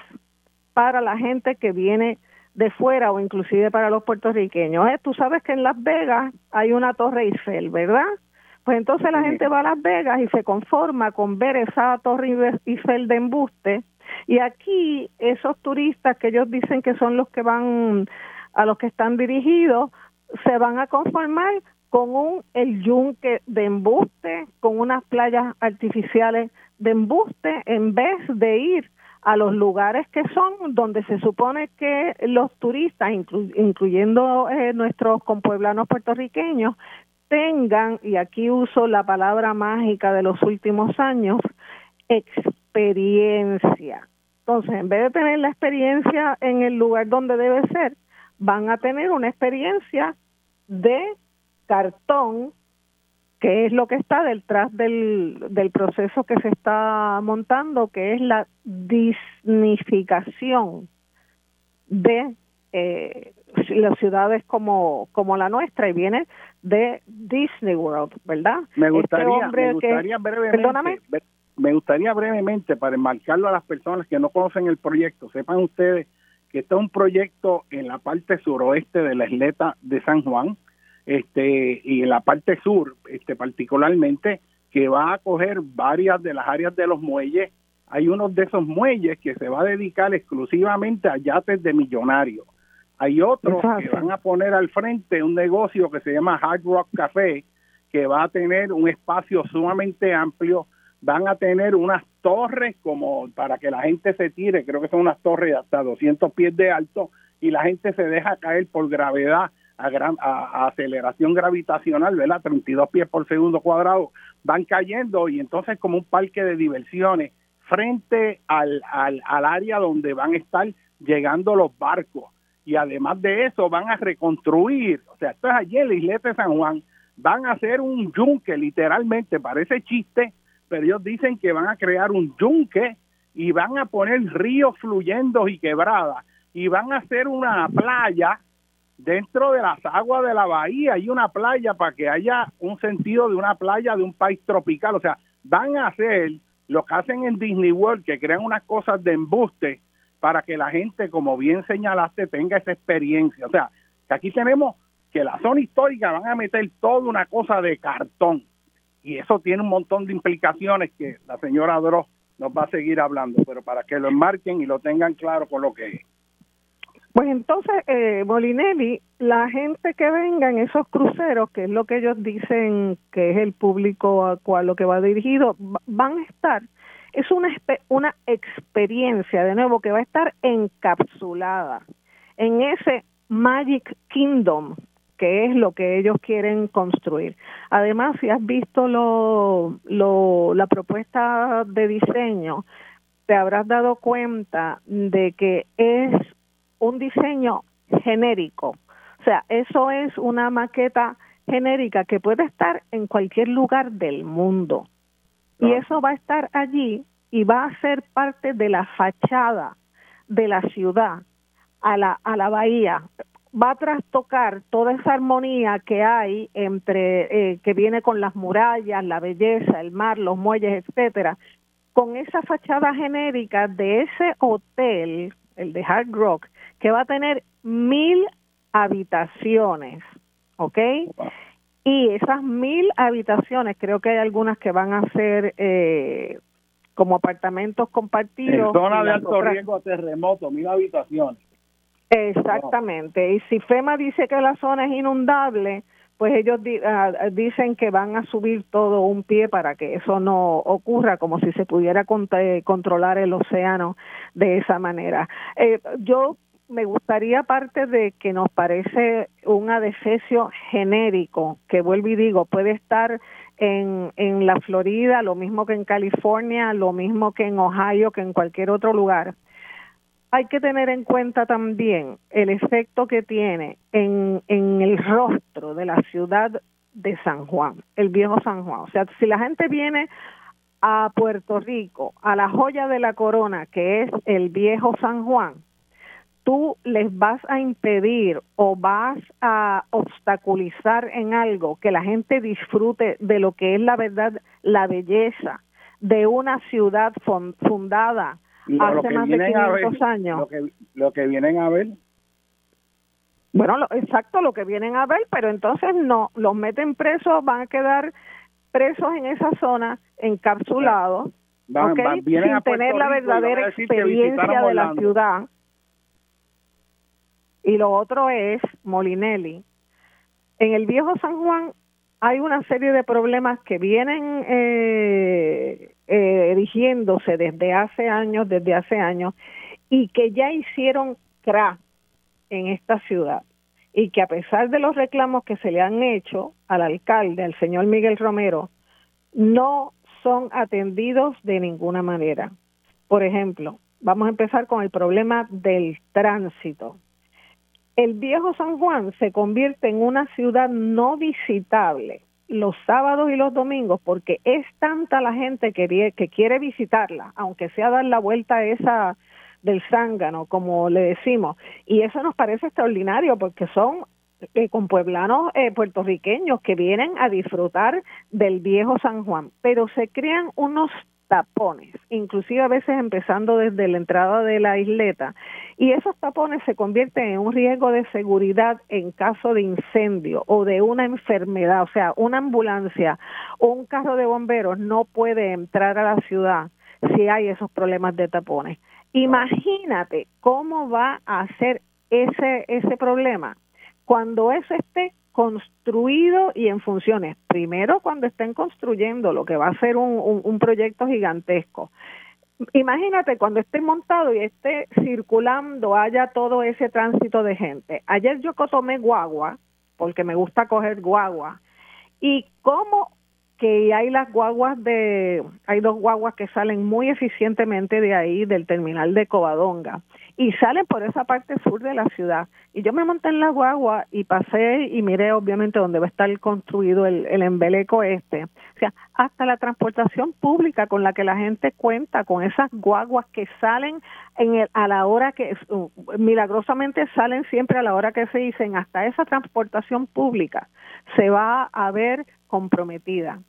S5: para la gente que viene de fuera o inclusive para los puertorriqueños. Eh, tú sabes que en Las Vegas hay una torre Eiffel, ¿verdad? Pues entonces la gente va a Las Vegas y se conforma con ver esa torre Eiffel de embuste y aquí esos turistas que ellos dicen que son los que van a los que están dirigidos se van a conformar con un el yunque de embuste, con unas playas artificiales de embuste, en vez de ir a los lugares que son donde se supone que los turistas, incluyendo eh, nuestros compueblanos puertorriqueños, tengan, y aquí uso la palabra mágica de los últimos años, experiencia. Entonces, en vez de tener la experiencia en el lugar donde debe ser, van a tener una experiencia de cartón, que es lo que está detrás del, del proceso que se está montando, que es la disnificación de eh, las ciudades como, como la nuestra y viene de Disney World, ¿verdad?
S1: Me este gustaría, me gustaría brevemente, me gustaría brevemente para enmarcarlo a las personas que no conocen el proyecto, sepan ustedes que está un proyecto en la parte suroeste de la isleta de San Juan, este y en la parte sur, este particularmente que va a coger varias de las áreas de los muelles. Hay uno de esos muelles que se va a dedicar exclusivamente a yates de millonarios. Hay otros que van a poner al frente un negocio que se llama Hard Rock Café, que va a tener un espacio sumamente amplio van a tener unas torres como para que la gente se tire, creo que son unas torres de hasta 200 pies de alto y la gente se deja caer por gravedad a, gran, a, aceleración gravitacional, ¿verdad? 32 pies por segundo cuadrado, van cayendo y entonces como un parque de diversiones frente al, al, al área donde van a estar llegando los barcos. Y además de eso van a reconstruir, o sea, esto es allí en la isleta de San Juan, van a hacer un yunque, literalmente, parece chiste, pero ellos dicen que van a crear un yunque y van a poner ríos fluyendo y quebradas y van a hacer una playa dentro de las aguas de la bahía y una playa para que haya un sentido de una playa de un país tropical. O sea, van a hacer lo que hacen en Disney World, que crean unas cosas de embuste para que la gente, como bien señalaste, tenga esa experiencia. O sea, que aquí tenemos que la zona histórica van a meter toda una cosa de cartón y eso tiene un montón de implicaciones que la señora Dross nos va a seguir hablando, pero para que lo enmarquen y lo tengan claro con lo que es.
S5: Pues entonces, eh, Molinelli, la gente que venga en esos cruceros, que es lo que ellos dicen que es el público a cual lo que va dirigido, van a estar, es una, una experiencia, de nuevo, que va a estar encapsulada en ese Magic Kingdom que es lo que ellos quieren construir. Además, si has visto lo, lo, la propuesta de diseño, te habrás dado cuenta de que es un diseño genérico. O sea, eso es una maqueta genérica que puede estar en cualquier lugar del mundo. Y eso va a estar allí y va a ser parte de la fachada de la ciudad a la, a la bahía va a trastocar toda esa armonía que hay entre eh, que viene con las murallas, la belleza, el mar, los muelles, etcétera, con esa fachada genérica de ese hotel, el de Hard Rock, que va a tener mil habitaciones, ¿ok? Y esas mil habitaciones, creo que hay algunas que van a ser eh, como apartamentos compartidos.
S1: En zona de alto riesgo a terremoto, mil habitaciones.
S5: Exactamente. Y si FEMA dice que la zona es inundable, pues ellos ah, dicen que van a subir todo un pie para que eso no ocurra, como si se pudiera controlar el océano de esa manera. Eh, yo me gustaría, aparte de que nos parece un adefesio genérico, que vuelvo y digo, puede estar en, en la Florida, lo mismo que en California, lo mismo que en Ohio, que en cualquier otro lugar hay que tener en cuenta también el efecto que tiene en, el rostro de la ciudad de San Juan, el viejo San Juan. O sea, si la gente viene a Puerto Rico, a la joya de la corona, que es el viejo San Juan, tú les vas a impedir o vas a obstaculizar en algo que la gente disfrute de lo que es la verdad, la belleza de una ciudad fundada hace más de 500 años.
S1: Lo que, lo que vienen a ver.
S5: Bueno, exacto, lo que vienen a ver, pero entonces no, los meten presos, van a quedar presos en esa zona, encapsulados, sin tener la verdadera experiencia de la ciudad. Y lo otro es, Molinelli, En el viejo San Juan hay una serie de problemas que vienen eh, eh, erigiéndose desde hace años, desde hace años, y que ya hicieron crack en esta ciudad y que a pesar de los reclamos que se le han hecho al alcalde, al señor Miguel Romero, no son atendidos de ninguna manera. Por ejemplo, vamos a empezar con el problema del tránsito. El viejo San Juan se convierte en una ciudad no visitable los sábados y los domingos porque es tanta la gente que, que quiere visitarla, aunque sea dar la vuelta esa del zángano, como le decimos. Y eso nos parece extraordinario porque son eh, con pueblanos eh, puertorriqueños que vienen a disfrutar del viejo San Juan, pero se crean unos tapones, inclusive a veces empezando desde la entrada de la isleta, y esos tapones se convierten en un riesgo de seguridad en caso de incendio o de una enfermedad, o sea, una ambulancia o un carro de bomberos no puede entrar a la ciudad si hay esos problemas de tapones. Imagínate cómo va a ser ese, ese problema cuando eso esté construido y en funciones. Primero, cuando estén construyendo lo que va a ser un, proyecto gigantesco. Imagínate cuando esté montado y esté circulando, haya todo ese tránsito de gente. Ayer yo tomé guagua, porque me gusta coger guagua, y cómo que hay las guaguas de, hay dos guaguas que salen muy eficientemente de ahí, del terminal de Covadonga, y salen por esa parte sur de la ciudad. Y yo me monté en la guagua y pasé y miré obviamente dónde va a estar construido el, el embeleco este. O sea, hasta la transportación pública con la que la gente cuenta, con esas guaguas que salen en el, a la hora que, uh, milagrosamente salen siempre a la hora que se dicen, hasta esa transportación pública se va a ver comprometida.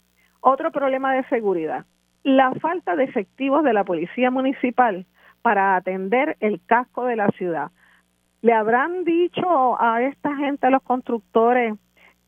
S5: Otro problema de seguridad, la falta de efectivos de la policía municipal para atender el casco de la ciudad. ¿Le habrán dicho a esta gente, a los constructores,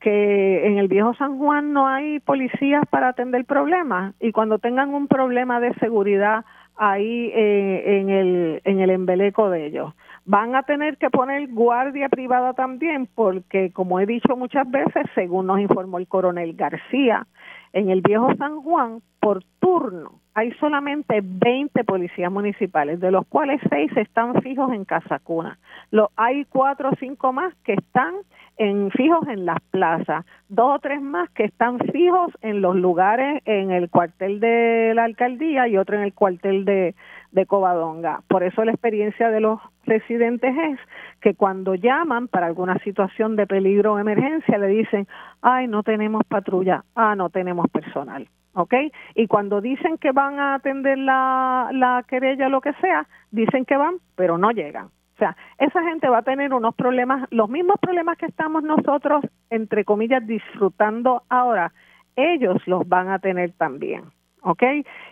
S5: que en el viejo San Juan no hay policías para atender problemas y cuando tengan un problema de seguridad ahí eh, en, el, en el embeleco de ellos. Van a tener que poner guardia privada también porque, como he dicho muchas veces, según nos informó el coronel García, en el viejo San Juan, por turno, hay solamente 20 policías municipales, de los cuales 6 están fijos en Casacuna. Lo, hay 4 o 5 más que están en fijos en las plazas, dos o tres más que están fijos en los lugares en el cuartel de la alcaldía y otro en el cuartel de, de Covadonga. Por eso la experiencia de los residentes es que cuando llaman para alguna situación de peligro o emergencia le dicen, ay, no tenemos patrulla, ah, no tenemos personal. ¿Ok? Y cuando dicen que van a atender la, la querella o lo que sea, dicen que van, pero no llegan. O sea, esa gente va a tener unos problemas, los mismos problemas que estamos nosotros, entre comillas, disfrutando ahora, ellos los van a tener también. ¿ok?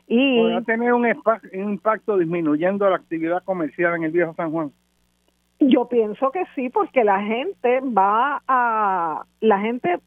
S1: Y ¿Podrá tener un, un impacto disminuyendo la actividad comercial en el Viejo San Juan?
S5: Yo pienso que sí, porque la gente va a, la gente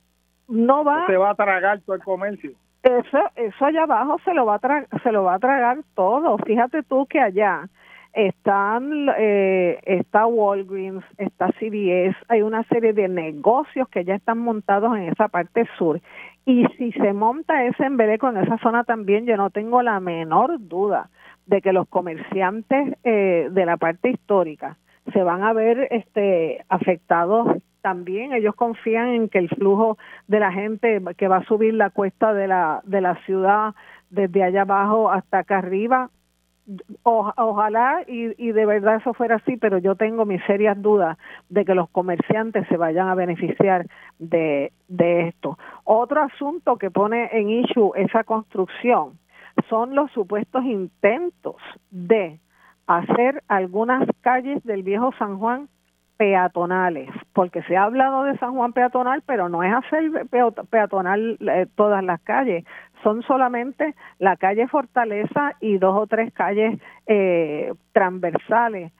S5: no va...
S1: Se va a tragar todo el comercio.
S5: Eso, eso allá abajo se lo va a se lo va a tragar todo. Fíjate tú que allá están eh, está Walgreens, está CVS, hay una serie de negocios que ya están montados en esa parte sur. Y si se monta ese embeleco en esa zona también, yo no tengo la menor duda de que los comerciantes eh, de la parte histórica se van a ver este afectados también ellos confían en que el flujo de la gente que va a subir la cuesta de la de la ciudad desde allá abajo hasta acá arriba ojalá y, y, de verdad eso fuera así, pero yo tengo mis serias dudas de que los comerciantes se vayan a beneficiar de, de esto. Otro asunto que pone en issue esa construcción son los supuestos intentos de hacer algunas calles del viejo San Juan peatonales, porque se ha hablado de San Juan peatonal, pero no es hacer peatonal eh, todas las calles, son solamente la calle Fortaleza y dos o tres calles eh, transversales.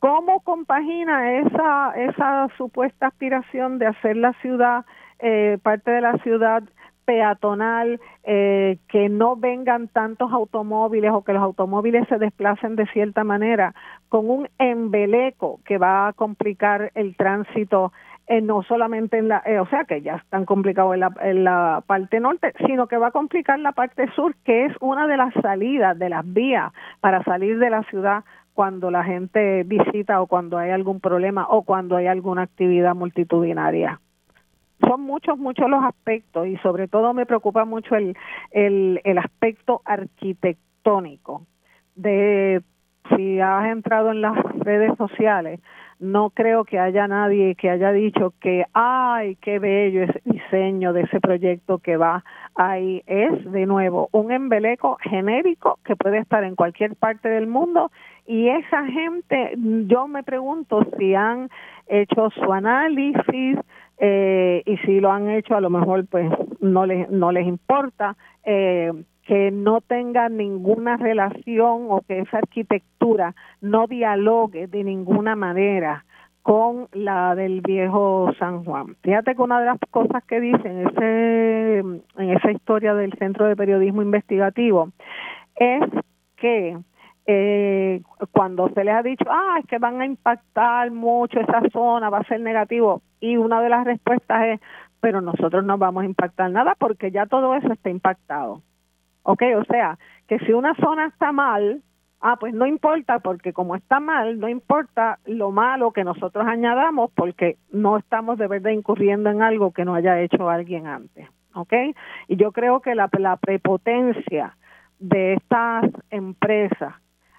S5: ¿Cómo compagina esa, esa supuesta aspiración de hacer la ciudad, eh, parte de la ciudad peatonal, eh, que no vengan tantos automóviles o que los automóviles se desplacen de cierta manera, con un embeleco que va a complicar el tránsito eh, no solamente en la, eh, o sea que ya están complicados en la, en la parte norte, sino que va a complicar la parte sur, que es una de las salidas, de las vías para salir de la ciudad cuando la gente visita o cuando hay algún problema o cuando hay alguna actividad multitudinaria. Son muchos, muchos los aspectos y sobre todo me preocupa mucho el, el, el aspecto arquitectónico de si has entrado en las redes sociales no creo que haya nadie que haya dicho que, ay, qué bello ese diseño de ese proyecto que va ahí. Es, de nuevo, un embeleco genérico que puede estar en cualquier parte del mundo y esa gente, yo me pregunto si han hecho su análisis eh, y si lo han hecho, a lo mejor pues no les, no les importa. Eh, que no tenga ninguna relación o que esa arquitectura no dialogue de ninguna manera con la del viejo San Juan. Fíjate que una de las cosas que dice en, ese, en esa historia del Centro de Periodismo Investigativo es que eh, cuando se les ha dicho, ah, es que van a impactar mucho esa zona, va a ser negativo, y una de las respuestas es, pero nosotros no vamos a impactar nada porque ya todo eso está impactado. ¿ok? O sea, que si una zona está mal, ah, pues no importa, porque como está mal, no importa lo malo que nosotros añadamos, porque no estamos de verdad incurriendo en algo que no haya hecho alguien antes, ¿ok? Y yo creo que la, la prepotencia de estas empresas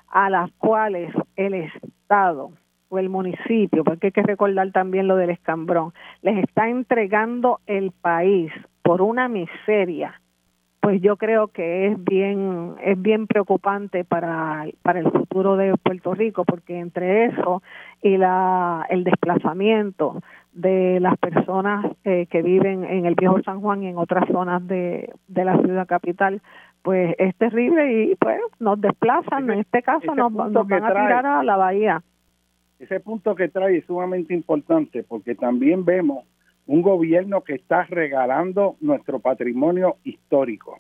S5: a las cuales el Estado o el municipio, porque hay que recordar también lo del escambrón, les está entregando el país por una miseria pues yo creo que es bien es bien preocupante para, para el futuro de Puerto Rico porque entre eso y la el desplazamiento de las personas eh, que viven en el viejo San Juan y en otras zonas de, de la ciudad capital pues es terrible y pues nos desplazan en este caso nos, van a tirar a la bahía
S1: ese punto que trae es sumamente importante porque también vemos un gobierno que está regalando nuestro patrimonio histórico.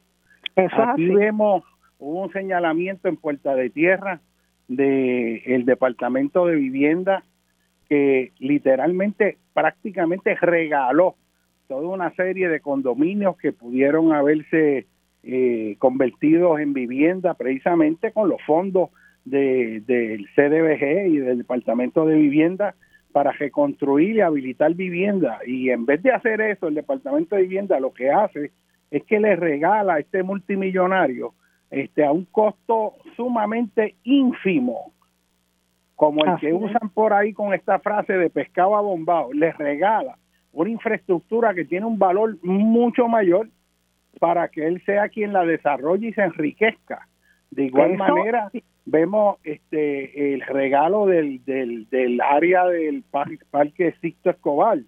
S1: Aquí vemos un señalamiento en Puerta de Tierra del el Departamento de Vivienda que literalmente prácticamente regaló toda una serie de condominios que pudieron haberse eh, convertidos en vivienda precisamente con los fondos del CDBG y del Departamento de Vivienda para reconstruir y habilitar vivienda. Y en vez de hacer eso, el Departamento de Vivienda lo que hace es que le regala a este multimillonario este, a un costo sumamente ínfimo, como el que usan por ahí con esta frase de pescado a bombao, le regala una infraestructura que tiene un valor mucho mayor para que él sea quien la desarrolle y se enriquezca. De igual manera, vemos este el regalo del, del, del área del parque Sixto Escobar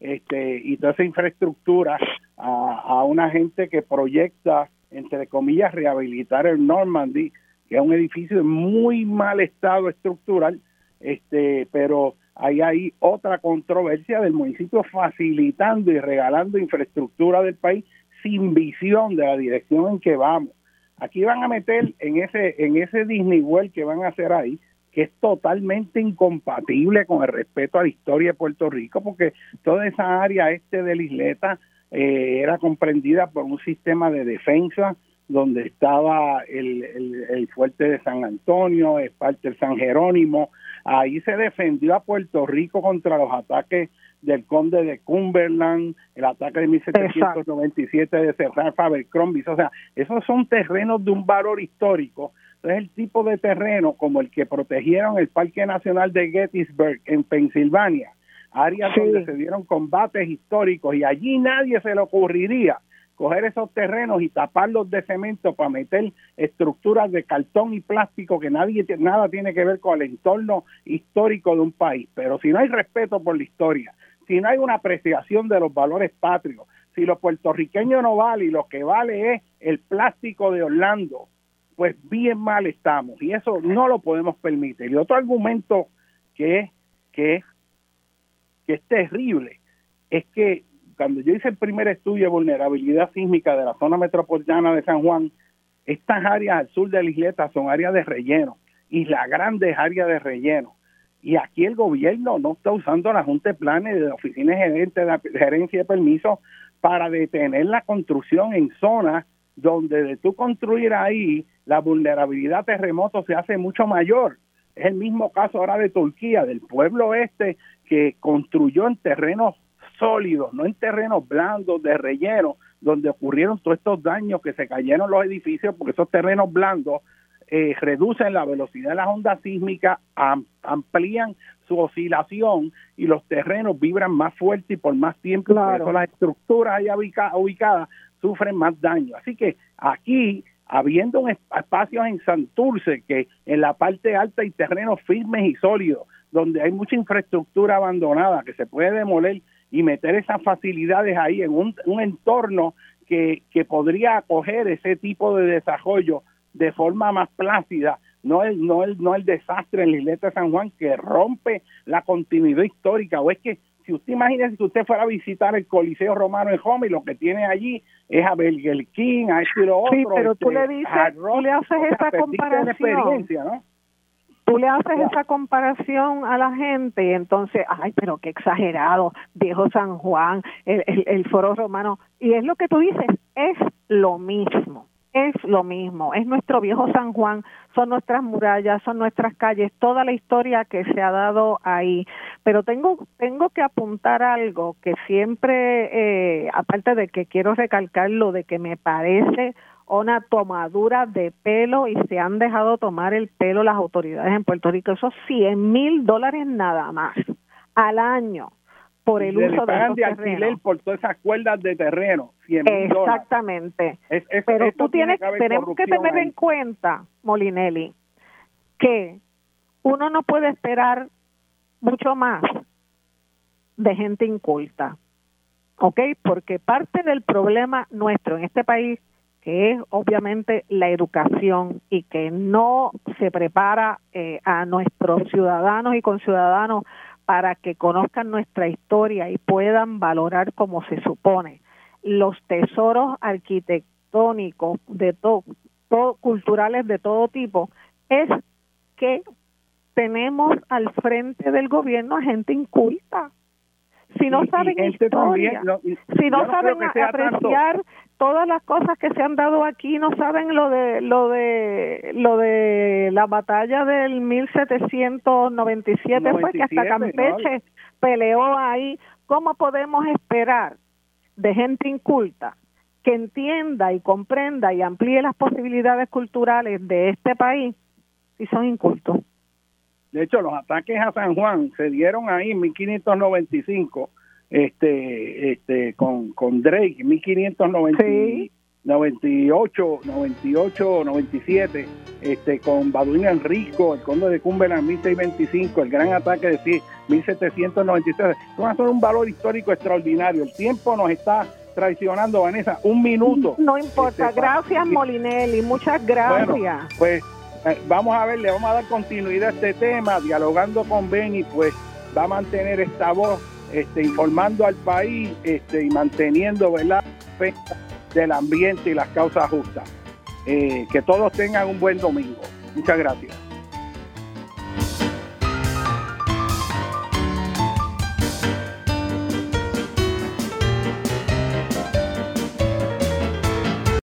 S1: este y toda esa infraestructura a, a una gente que proyecta entre comillas rehabilitar el Normandy que es un edificio de muy mal estado estructural este pero hay ahí otra controversia del municipio facilitando y regalando infraestructura del país sin visión de la dirección en que vamos. Aquí van a meter en ese en ese Disney World que van a hacer ahí, que es totalmente incompatible con el respeto a la historia de Puerto Rico, porque toda esa área este de la isleta eh, era comprendida por un sistema de defensa donde estaba el, el, fuerte de San Antonio, es parte del San Jerónimo, ahí se defendió a Puerto Rico contra los ataques del conde de Cumberland, el ataque de 1797 de Serran Fabercrombie, o sea, esos son terrenos de un valor histórico. Es el tipo de terreno como el que protegieron el Parque Nacional de Gettysburg en Pensilvania, áreas donde se dieron combates históricos y allí nadie se le ocurriría coger esos terrenos y taparlos de cemento para meter estructuras de cartón y plástico que nadie nada tiene que ver con el entorno histórico de un país. Pero si no hay respeto por la historia, si no hay una apreciación de los valores patrios, si los puertorriqueños no vale y lo que vale es el plástico de Orlando, pues bien mal estamos y eso no lo podemos permitir. Y otro argumento que que que es terrible es que cuando yo hice el primer estudio de vulnerabilidad sísmica de la zona metropolitana de San Juan, estas áreas al sur de la isleta son áreas de relleno, y la Grande es área de relleno. Y aquí el gobierno no está usando la Junta de Planes de la Oficina de Gerencia de Permisos para detener la construcción en zonas donde de tú construir ahí la vulnerabilidad a terremotos se hace mucho mayor. Es el mismo caso ahora de Turquía, del pueblo este que construyó en terrenos sólidos, no en terrenos blandos de relleno, donde ocurrieron todos estos daños que se cayeron los edificios porque esos terrenos blandos eh, reducen la velocidad de las ondas sísmicas, amplían su oscilación y los terrenos vibran más fuerte y por más tiempo. Por eso las estructuras ahí ubicadas sufren más daño. Así que aquí, habiendo un espacios en Santurce, que en la parte alta hay terrenos firmes y sólidos, donde hay mucha infraestructura abandonada que se puede demoler y meter esas facilidades ahí en un, entorno que, que podría acoger ese tipo de desarrollo de forma más plácida, no el, no el, no el desastre en la iglesia de San Juan que rompe la continuidad histórica, o es que si usted imagina si usted fuera a visitar el Coliseo Romano en Home y lo que tiene allí es a Belgel King, a esto y lo otro.
S5: Sí, pero tú le este, dices, tú le haces esa comparación. ¿no? Tú le haces esa comparación a la gente y entonces, ay, pero qué exagerado, viejo San Juan, el, el, el foro romano. Y es lo que tú dices, es lo mismo es lo mismo, es nuestro viejo San Juan, son nuestras murallas, son nuestras calles, toda la historia que se ha dado ahí. Pero tengo, tengo que apuntar algo que siempre, eh, aparte de que quiero recalcar lo de que me parece una tomadura de pelo y se han dejado tomar el pelo las autoridades en Puerto Rico, esos 100 mil dólares nada más al año por el uso de,
S1: de alquiler por todas esas cuerdas de terreno.
S5: Exactamente. Pero tú tienes, tenemos que tener en cuenta, Molinelli, que uno no puede esperar mucho más de gente inculta, ¿ok? Porque parte del problema nuestro en este país, que es obviamente la educación y que no se prepara eh, a nuestros ciudadanos y conciudadanos para que conozcan nuestra historia y puedan valorar como se supone. Los tesoros arquitectónicos de todo, culturales de todo tipo es que tenemos al frente del gobierno a gente inculta. Si no saben historia, si no, saben apreciar todas las cosas que se han dado aquí, no saben lo de lo de lo de la batalla del 1797 fue que hasta Campeche peleó ahí, ¿cómo podemos esperar de gente inculta que entienda y comprenda y amplíe las posibilidades culturales de este país si son incultos?
S1: De hecho, los ataques a San Juan se dieron ahí en 1595 este, este, con, con Drake, 1598, 98, 97, este, con Baduino Enrico, el conde de Cumberland, 1625, el gran ataque de 1793. Son un valor histórico extraordinario. El tiempo nos está traicionando, Vanessa, un minuto.
S5: No importa, este, gracias Molinelli, muchas gracias.
S1: pues eh, vamos a ver, le vamos a dar continuidad a este tema, dialogando con Benny, pues va a mantener esta voz, este, informando al país este, y manteniendo ¿verdad? del ambiente y las causas justas. Eh, que todos tengan un buen domingo. Muchas gracias.